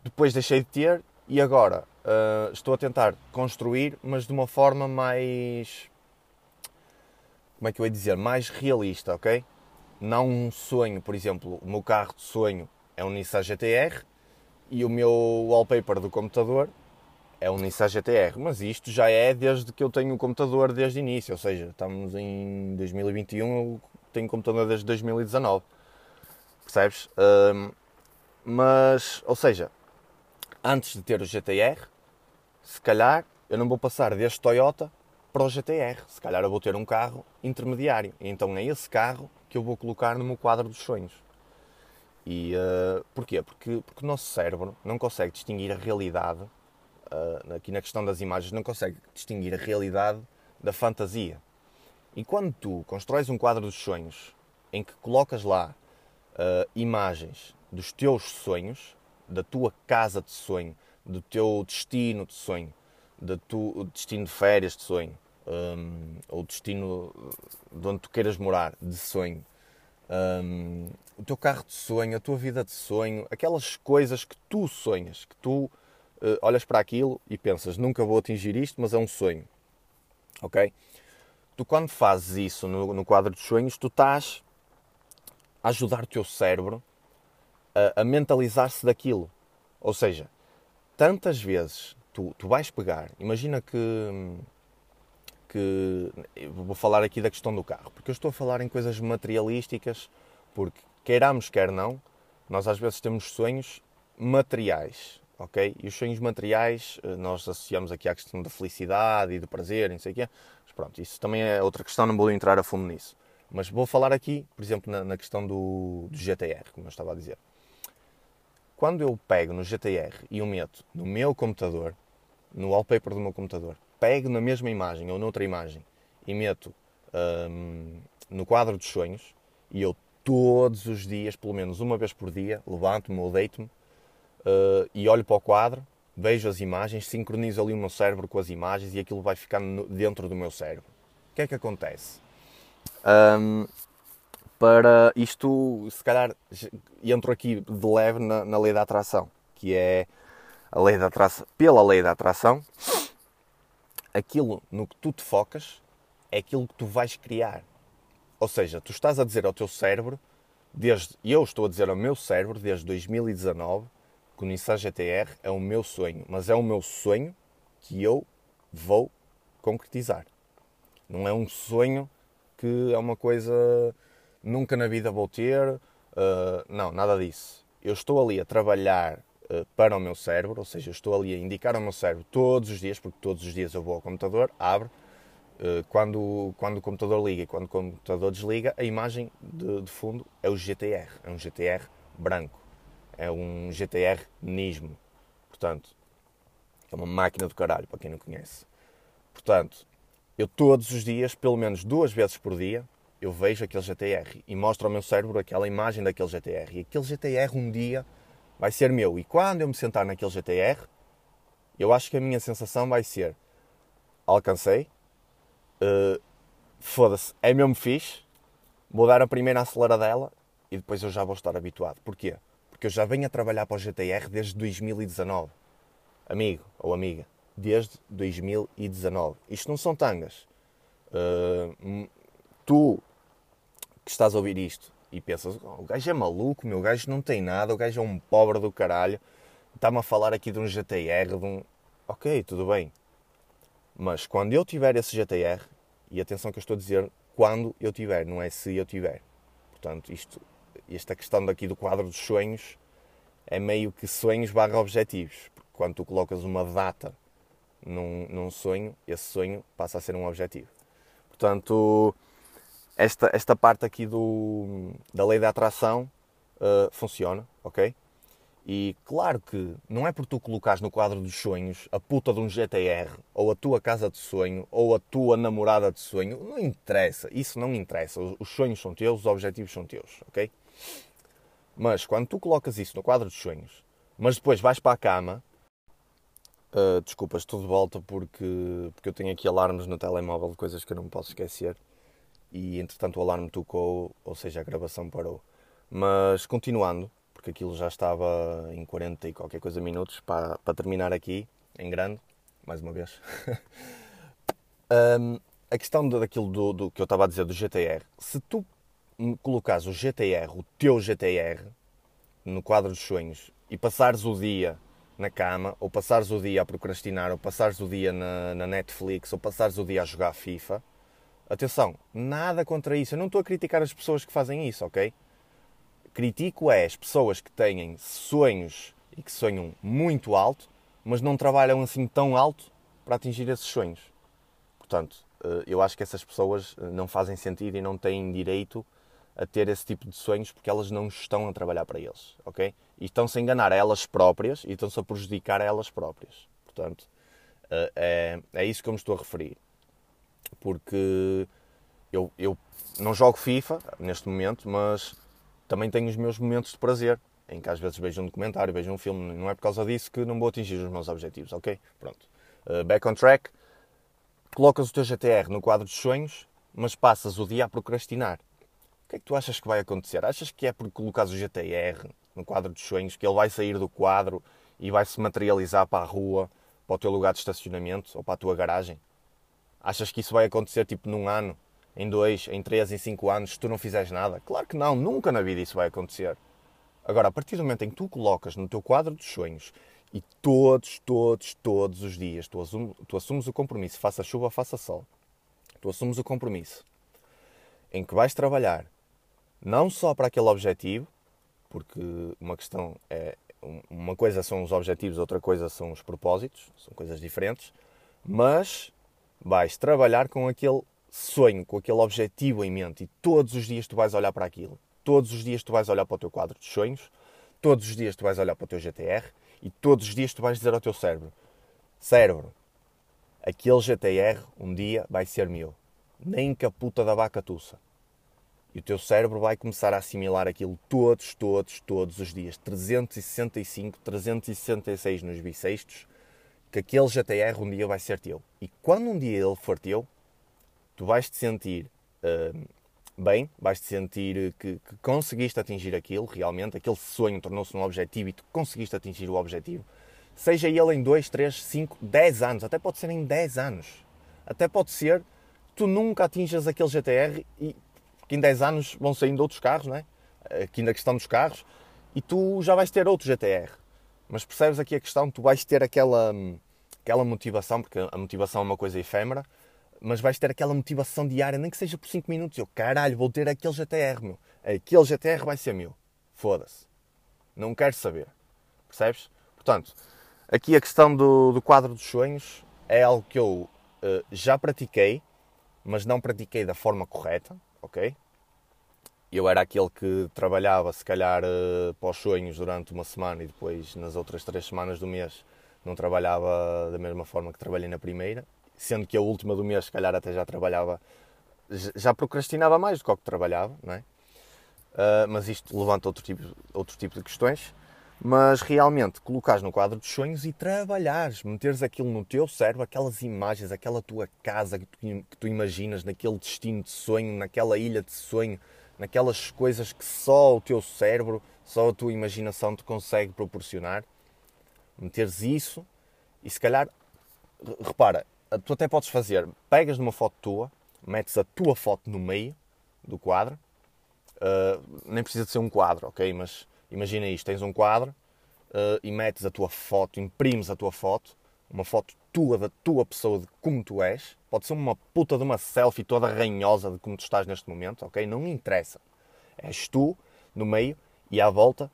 S1: depois deixei de ter e agora uh, estou a tentar construir, mas de uma forma mais. Como é que eu ia dizer? Mais realista, ok? Não um sonho, por exemplo, o meu carro de sonho é um Nissan GTR e o meu wallpaper do computador é um Nissan GTR, mas isto já é desde que eu tenho o computador desde o início, ou seja, estamos em 2021, eu tenho computador desde 2019, percebes? mas, ou seja, antes de ter o GTR, se calhar eu não vou passar deste Toyota para o GTR. Se calhar eu vou ter um carro intermediário. Então é esse carro que eu vou colocar no meu quadro dos sonhos. E uh, porquê? Porque, porque o nosso cérebro não consegue distinguir a realidade, uh, aqui na questão das imagens, não consegue distinguir a realidade da fantasia. E quando tu constróis um quadro dos sonhos em que colocas lá uh, imagens dos teus sonhos, da tua casa de sonho, do teu destino de sonho, do teu destino de férias de sonho, um, ou destino de onde tu queiras morar de sonho, um, o teu carro de sonho, a tua vida de sonho, aquelas coisas que tu sonhas, que tu uh, olhas para aquilo e pensas nunca vou atingir isto, mas é um sonho, ok? Tu quando fazes isso no, no quadro dos sonhos, tu estás a ajudar o teu cérebro a, a mentalizar-se daquilo. Ou seja, tantas vezes tu, tu vais pegar, imagina que, que. Vou falar aqui da questão do carro, porque eu estou a falar em coisas materialísticas, porque queiramos, quer não, nós às vezes temos sonhos materiais, ok? E os sonhos materiais eh, nós associamos aqui à questão da felicidade e do prazer, não sei o quê. Mas pronto, isso também é outra questão, não vou entrar a fundo nisso. Mas vou falar aqui, por exemplo, na, na questão do, do GTR, como eu estava a dizer quando eu pego no GTR e o meto no meu computador, no wallpaper do meu computador, pego na mesma imagem ou noutra imagem e meto um, no quadro dos sonhos, e eu todos os dias, pelo menos uma vez por dia, levanto-me ou deito-me uh, e olho para o quadro, vejo as imagens, sincronizo ali o meu cérebro com as imagens e aquilo vai ficando dentro do meu cérebro. O que é que acontece? Um, para isto, se calhar, entro aqui de leve na, na, lei da atração, que é a lei da atração, pela lei da atração, aquilo no que tu te focas é aquilo que tu vais criar. Ou seja, tu estás a dizer ao teu cérebro, desde, eu estou a dizer ao meu cérebro desde 2019 que o Nissan GTR é o meu sonho, mas é o meu sonho que eu vou concretizar. Não é um sonho que é uma coisa nunca na vida vou ter. Uh, não, nada disso. Eu estou ali a trabalhar uh, para o meu cérebro, ou seja, eu estou ali a indicar ao meu cérebro todos os dias, porque todos os dias eu vou ao computador, abro, uh, quando, quando o computador liga e quando o computador desliga, a imagem de, de fundo é o GTR, é um GTR branco, é um GTR Nismo, portanto, é uma máquina do caralho, para quem não conhece. Portanto, eu todos os dias, pelo menos duas vezes por dia, eu vejo aquele GTR e mostro ao meu cérebro aquela imagem daquele GTR. E aquele GTR um dia vai ser meu. E quando eu me sentar naquele GTR, eu acho que a minha sensação vai ser: alcancei, uh, foda-se, é mesmo fixe, vou dar a primeira aceleradela e depois eu já vou estar habituado. Porquê? Porque eu já venho a trabalhar para o GTR desde 2019. Amigo ou amiga, desde 2019. Isto não são tangas. Uh, tu que estás a ouvir isto e pensas, oh, o gajo é maluco, meu gajo não tem nada, o gajo é um pobre do caralho, está-me a falar aqui de um GTR, de um. Ok, tudo bem. Mas quando eu tiver esse GTR, e atenção que eu estou a dizer quando eu tiver, não é se eu tiver. Portanto, isto, esta questão daqui do quadro dos sonhos é meio que sonhos barra objetivos. Porque quando tu colocas uma data num, num sonho, esse sonho passa a ser um objetivo. Portanto, esta, esta parte aqui do, da lei da atração uh, funciona, ok? E claro que não é por tu colocares no quadro dos sonhos a puta de um GTR, ou a tua casa de sonho, ou a tua namorada de sonho, não interessa, isso não interessa. Os sonhos são teus, os objetivos são teus, ok? Mas quando tu colocas isso no quadro dos sonhos, mas depois vais para a cama, uh, desculpa, estou de volta porque, porque eu tenho aqui alarmes no telemóvel de coisas que eu não posso esquecer e entretanto o alarme tocou, ou seja, a gravação parou. Mas continuando, porque aquilo já estava em 40 e qualquer coisa minutos, para, para terminar aqui, em grande, mais uma vez. um, a questão daquilo do, do, que eu estava a dizer do GTR, se tu colocares o GTR, o teu GTR, no quadro dos sonhos e passares o dia na cama, ou passares o dia a procrastinar, ou passares o dia na, na Netflix, ou passares o dia a jogar FIFA, Atenção, nada contra isso. Eu não estou a criticar as pessoas que fazem isso, ok? Critico é as pessoas que têm sonhos e que sonham muito alto, mas não trabalham assim tão alto para atingir esses sonhos. Portanto, eh, eu acho que essas pessoas eh, não fazem sentido e não têm direito a ter esse tipo de sonhos porque elas não estão a trabalhar para eles, ok? E estão-se a enganar a elas próprias e estão-se a prejudicar a elas próprias. Portanto, eh, é, é isso que eu me estou a referir porque eu, eu não jogo FIFA neste momento, mas também tenho os meus momentos de prazer, em que às vezes vejo um documentário, vejo um filme, não é por causa disso que não vou atingir os meus objetivos, ok? Pronto. Uh, back on track, colocas o teu GTR no quadro dos sonhos, mas passas o dia a procrastinar. O que é que tu achas que vai acontecer? Achas que é por colocares o GTR no quadro dos sonhos que ele vai sair do quadro e vai se materializar para a rua, para o teu lugar de estacionamento ou para a tua garagem? Achas que isso vai acontecer tipo num ano, em dois, em três, em cinco anos, se tu não fizeres nada? Claro que não, nunca na vida isso vai acontecer. Agora, a partir do momento em que tu colocas no teu quadro dos sonhos e todos, todos, todos os dias tu assumes, tu assumes o compromisso, faça chuva, faça sol, tu assumes o compromisso em que vais trabalhar não só para aquele objetivo, porque uma questão é uma coisa são os objetivos, outra coisa são os propósitos, são coisas diferentes, mas vais trabalhar com aquele sonho, com aquele objetivo em mente e todos os dias tu vais olhar para aquilo. Todos os dias tu vais olhar para o teu quadro de sonhos, todos os dias tu vais olhar para o teu GTR e todos os dias tu vais dizer ao teu cérebro: Cérebro, aquele GTR um dia vai ser meu, nem que a puta da vaca tussa. E o teu cérebro vai começar a assimilar aquilo todos, todos, todos os dias. 365, 366 nos bissextos, que aquele GTR um dia vai ser teu. E quando um dia ele for teu, tu vais te sentir uh, bem, vais te sentir que, que, conseguiste atingir aquilo realmente, aquele sonho tornou-se um objetivo e tu conseguiste atingir o objetivo. Seja ele em 2, 3, 5, 10 anos, até pode ser em 10 anos. Até pode ser tu nunca atinjas aquele GTR e que em 10 anos vão saindo outros carros, não é? Aqui na questão dos carros, e tu já vais ter outro GTR. Mas percebes aqui a questão? Tu vais ter aquela, aquela motivação, porque a motivação é uma coisa efêmera, mas vais ter aquela motivação diária, nem que seja por 5 minutos. Eu, caralho, vou ter aquele GTR, meu. Aquele GTR vai ser meu. Foda-se. Não quero saber. Percebes? Portanto, aqui a questão do, do quadro dos sonhos é algo que eu uh, já pratiquei, mas não pratiquei da forma correta, ok? Eu era aquele que trabalhava, se calhar, uh, para os sonhos durante uma semana e depois, nas outras três semanas do mês, não trabalhava da mesma forma que trabalhei na primeira, sendo que a última do mês, se calhar, até já trabalhava, já procrastinava mais do que o que trabalhava, não é? Uh, mas isto levanta outro tipo, outro tipo de questões mas realmente colocares no quadro dos sonhos e trabalhares, meteres aquilo no teu cérebro, aquelas imagens, aquela tua casa que tu, que tu, imaginas, naquele destino de sonho, naquela ilha de sonho, naquelas coisas que só o teu cérebro, só a tua imaginação te consegue proporcionar. Meteres isso e se calhar, repara, tu até podes fazer, pegas numa foto tua, metes a tua foto no meio do quadro, uh, nem precisa de ser um quadro, ok? Mas Imagina isto: tens um quadro uh, e metes a tua foto, imprimes a tua foto, uma foto tua, da tua pessoa, de como tu és. Pode ser uma puta de uma selfie toda ranhosa de como tu estás neste momento, ok? Não interessa. És tu no meio e à volta,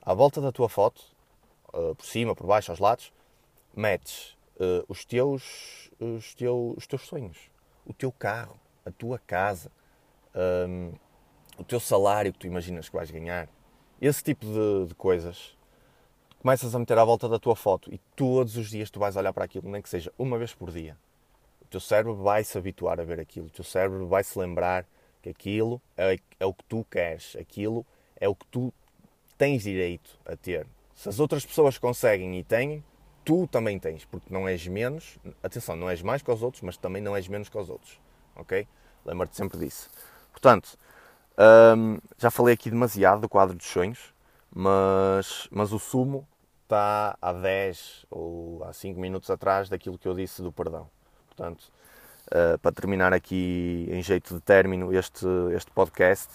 S1: à volta da tua foto, uh, por cima, por baixo, aos lados, metes uh, os, teus, os, teus, os teus sonhos, o teu carro, a tua casa, um, o teu salário que tu imaginas que vais ganhar, esse tipo de, de coisas começas a meter à volta da tua foto e todos os dias tu vais olhar para aquilo, nem que seja uma vez por dia. Teu cérebro vai se habituar a ver aquilo, o teu cérebro vai se lembrar que aquilo é, é o que tu queres, aquilo é o que tu tens direito a ter. Se as outras pessoas conseguem e têm, tu também tens, porque não és menos, atenção, não és mais que os outros, mas também não és menos que os outros, ok? Lembra-te sempre disso. Portanto, um, já falei aqui demasiado do quadro dos sonhos, mas, mas o sumo está há 10 ou há 5 minutos atrás daquilo que eu disse do perdão. Portanto, uh, para terminar aqui em jeito de término este, este podcast,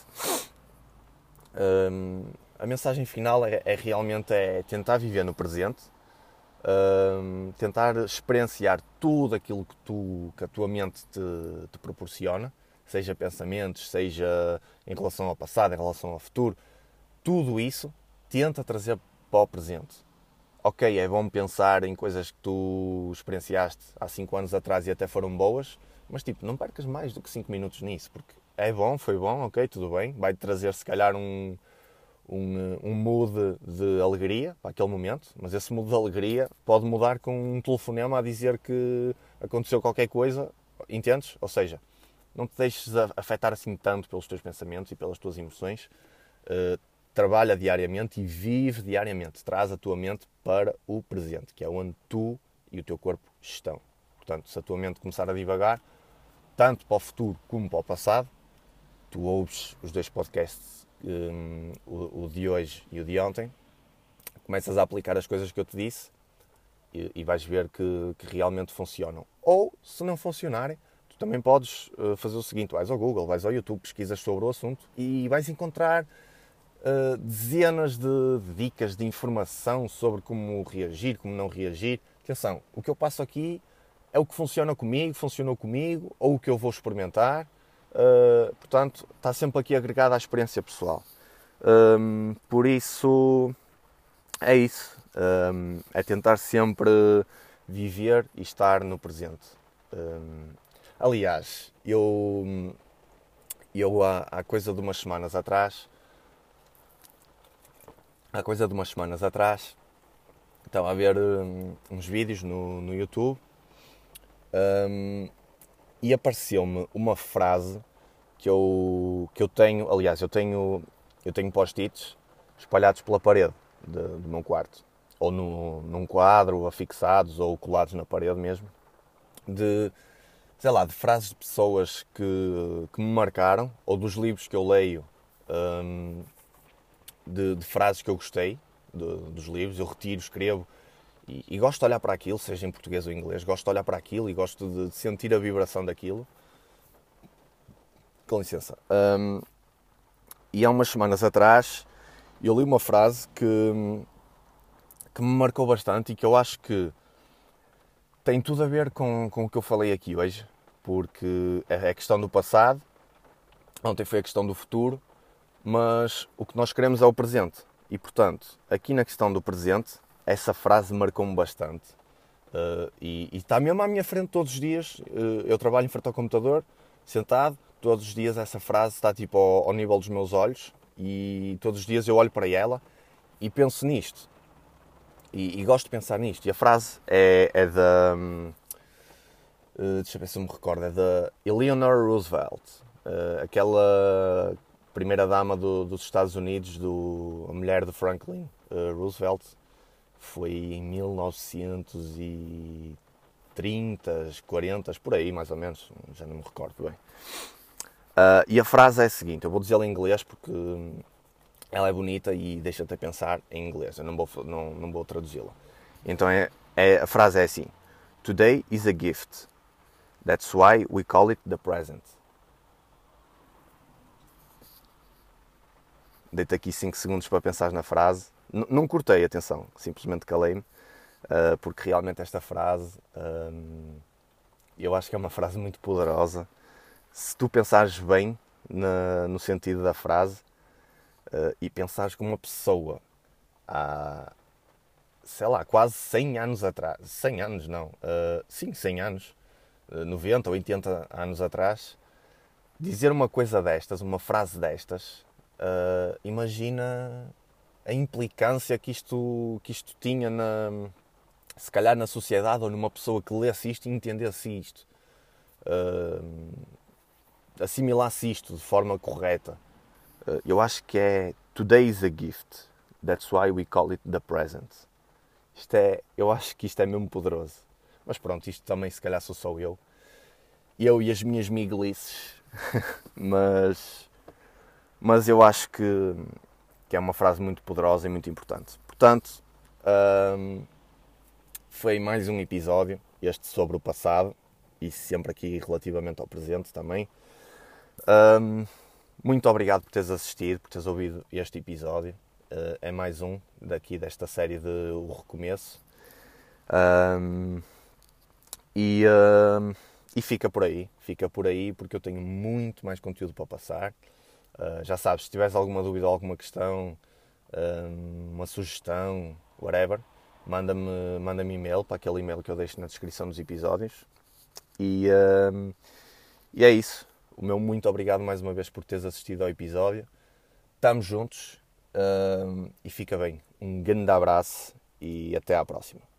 S1: um, a mensagem final é, é, realmente é tentar viver no presente, um, tentar experienciar tudo aquilo que, tu, que a tua mente te, te proporciona seja pensamentos, seja em relação ao passado, em relação ao futuro, tudo isso tenta trazer para o presente. Ok, é bom pensar em coisas que tu experienciaste há 5 anos atrás e até foram boas, mas tipo, não percas mais do que 5 minutos nisso, porque é bom, foi bom, ok, tudo bem, vai-te trazer se calhar um, um, um mood de alegria para aquele momento, mas esse mood de alegria pode mudar com um telefonema a dizer que aconteceu qualquer coisa, entendes? Ou seja, não te deixes afetar assim tanto pelos teus pensamentos e pelas tuas emoções. Uh, trabalha diariamente e vive diariamente. Traz a tua mente para o presente, que é onde tu e o teu corpo estão. Portanto, se a tua mente começar a divagar, tanto para o futuro como para o passado, tu ouves os dois podcasts, um, o, o, de hoje e o de ontem, começas a aplicar as coisas que eu te disse e, e vais ver que, que realmente funcionam. Ou, se não funcionarem, tu também podes uh, fazer o seguinte: vais ao Google, vais ao YouTube, pesquisas sobre o assunto e vais encontrar uh, dezenas de, dicas de informação sobre como reagir, como não reagir. Atenção, o que eu passo aqui é o que funciona comigo, funcionou comigo, ou o que eu vou experimentar. Uh, portanto, está sempre aqui agregado à experiência pessoal. Um, por isso, é isso. Um, é tentar sempre viver e estar no presente. Um, Aliás, eu, eu há, há coisa de umas semanas atrás, há coisa de umas semanas atrás, estava a ver um, uns vídeos no, no YouTube um, e apareceu-me uma frase que eu, que eu tenho, aliás, eu tenho, eu tenho post-its espalhados pela parede de, do meu quarto, ou no, num quadro, afixados ou colados na parede mesmo, de sei lá, de frases de pessoas que, que me marcaram, ou dos livros que eu leio, um, de, de, frases que eu gostei de, dos livros, eu retiro, escrevo E, e, gosto de olhar para aquilo, seja em português ou em inglês, gosto de olhar para aquilo e gosto de, de sentir a vibração daquilo. Com licença. Um, e há umas semanas atrás eu li uma frase que, que me marcou bastante e que eu acho que tem tudo a ver com, com o que eu falei aqui hoje, porque é a questão do passado, ontem foi a questão do futuro, mas o que nós queremos é o presente. E portanto, aqui na questão do presente, essa frase marcou-me bastante. Uh, e, está mesmo à minha frente todos os dias. Uh, eu trabalho em frente ao computador, sentado, todos os dias essa frase está tipo ao, ao nível dos meus olhos e todos os dias eu olho para ela e penso nisto. E, e, gosto de pensar nisto. E a frase é, é da. Uh, deixa eu ver se eu me recordo. É da Eleanor Roosevelt, uh, aquela primeira dama do, dos Estados Unidos, do, a mulher de Franklin uh, Roosevelt. Foi em 1930, 40, por aí mais ou menos, já não me recordo bem. e a frase é a seguinte: eu vou dizê-la em inglês porque ela é bonita e deixa-te pensar em inglês. Eu não vou, não, não vou traduzi-la. Então é, é, a frase é assim: Today is a gift. That's why we call it the present. Deito aqui 5 segundos para pensar na frase. N não cortei, atenção, simplesmente calei-me, uh, porque realmente esta frase eu acho que é uma frase muito poderosa. Se tu pensares bem na, no sentido da frase, uh, e pensares que uma pessoa há, sei lá, quase 100 anos atrás, 100 anos não, uh, sim, 100 anos, uh, eh, 90 ou 80 anos atrás, dizer uma coisa destas, uma frase destas, uh, imagina a implicância que isto, que isto tinha na, se calhar na sociedade ou numa pessoa que lesse isto e entendesse isto. Uh, assimilasse isto de forma correta. Eh, eu acho que é Today is a gift. That's why we call it the present. Isto é, eu acho que isto é mesmo poderoso. Mas pronto, isto também se calhar sou só eu. Eu e as minhas miguelices. mas, mas eu acho que, que é uma frase muito poderosa e muito importante. Portanto, foi mais um episódio, este sobre o passado e sempre aqui relativamente ao presente também. Um, muito obrigado por teres assistido, por teres ouvido este episódio. Uh, é mais um daqui desta série de O Recomeço. Um, e, uh, e fica por aí, fica por aí porque eu tenho muito mais conteúdo para passar. Uh, já sabes, se tiveres alguma dúvida, alguma questão, uma sugestão, whatever, manda-me manda e-mail para aquele e-mail que eu deixo na descrição dos episódios. E, e é isso. O meu muito obrigado mais uma vez por teres assistido ao episódio. Estamos juntos uh, e fica bem. Um grande abraço e até à próxima.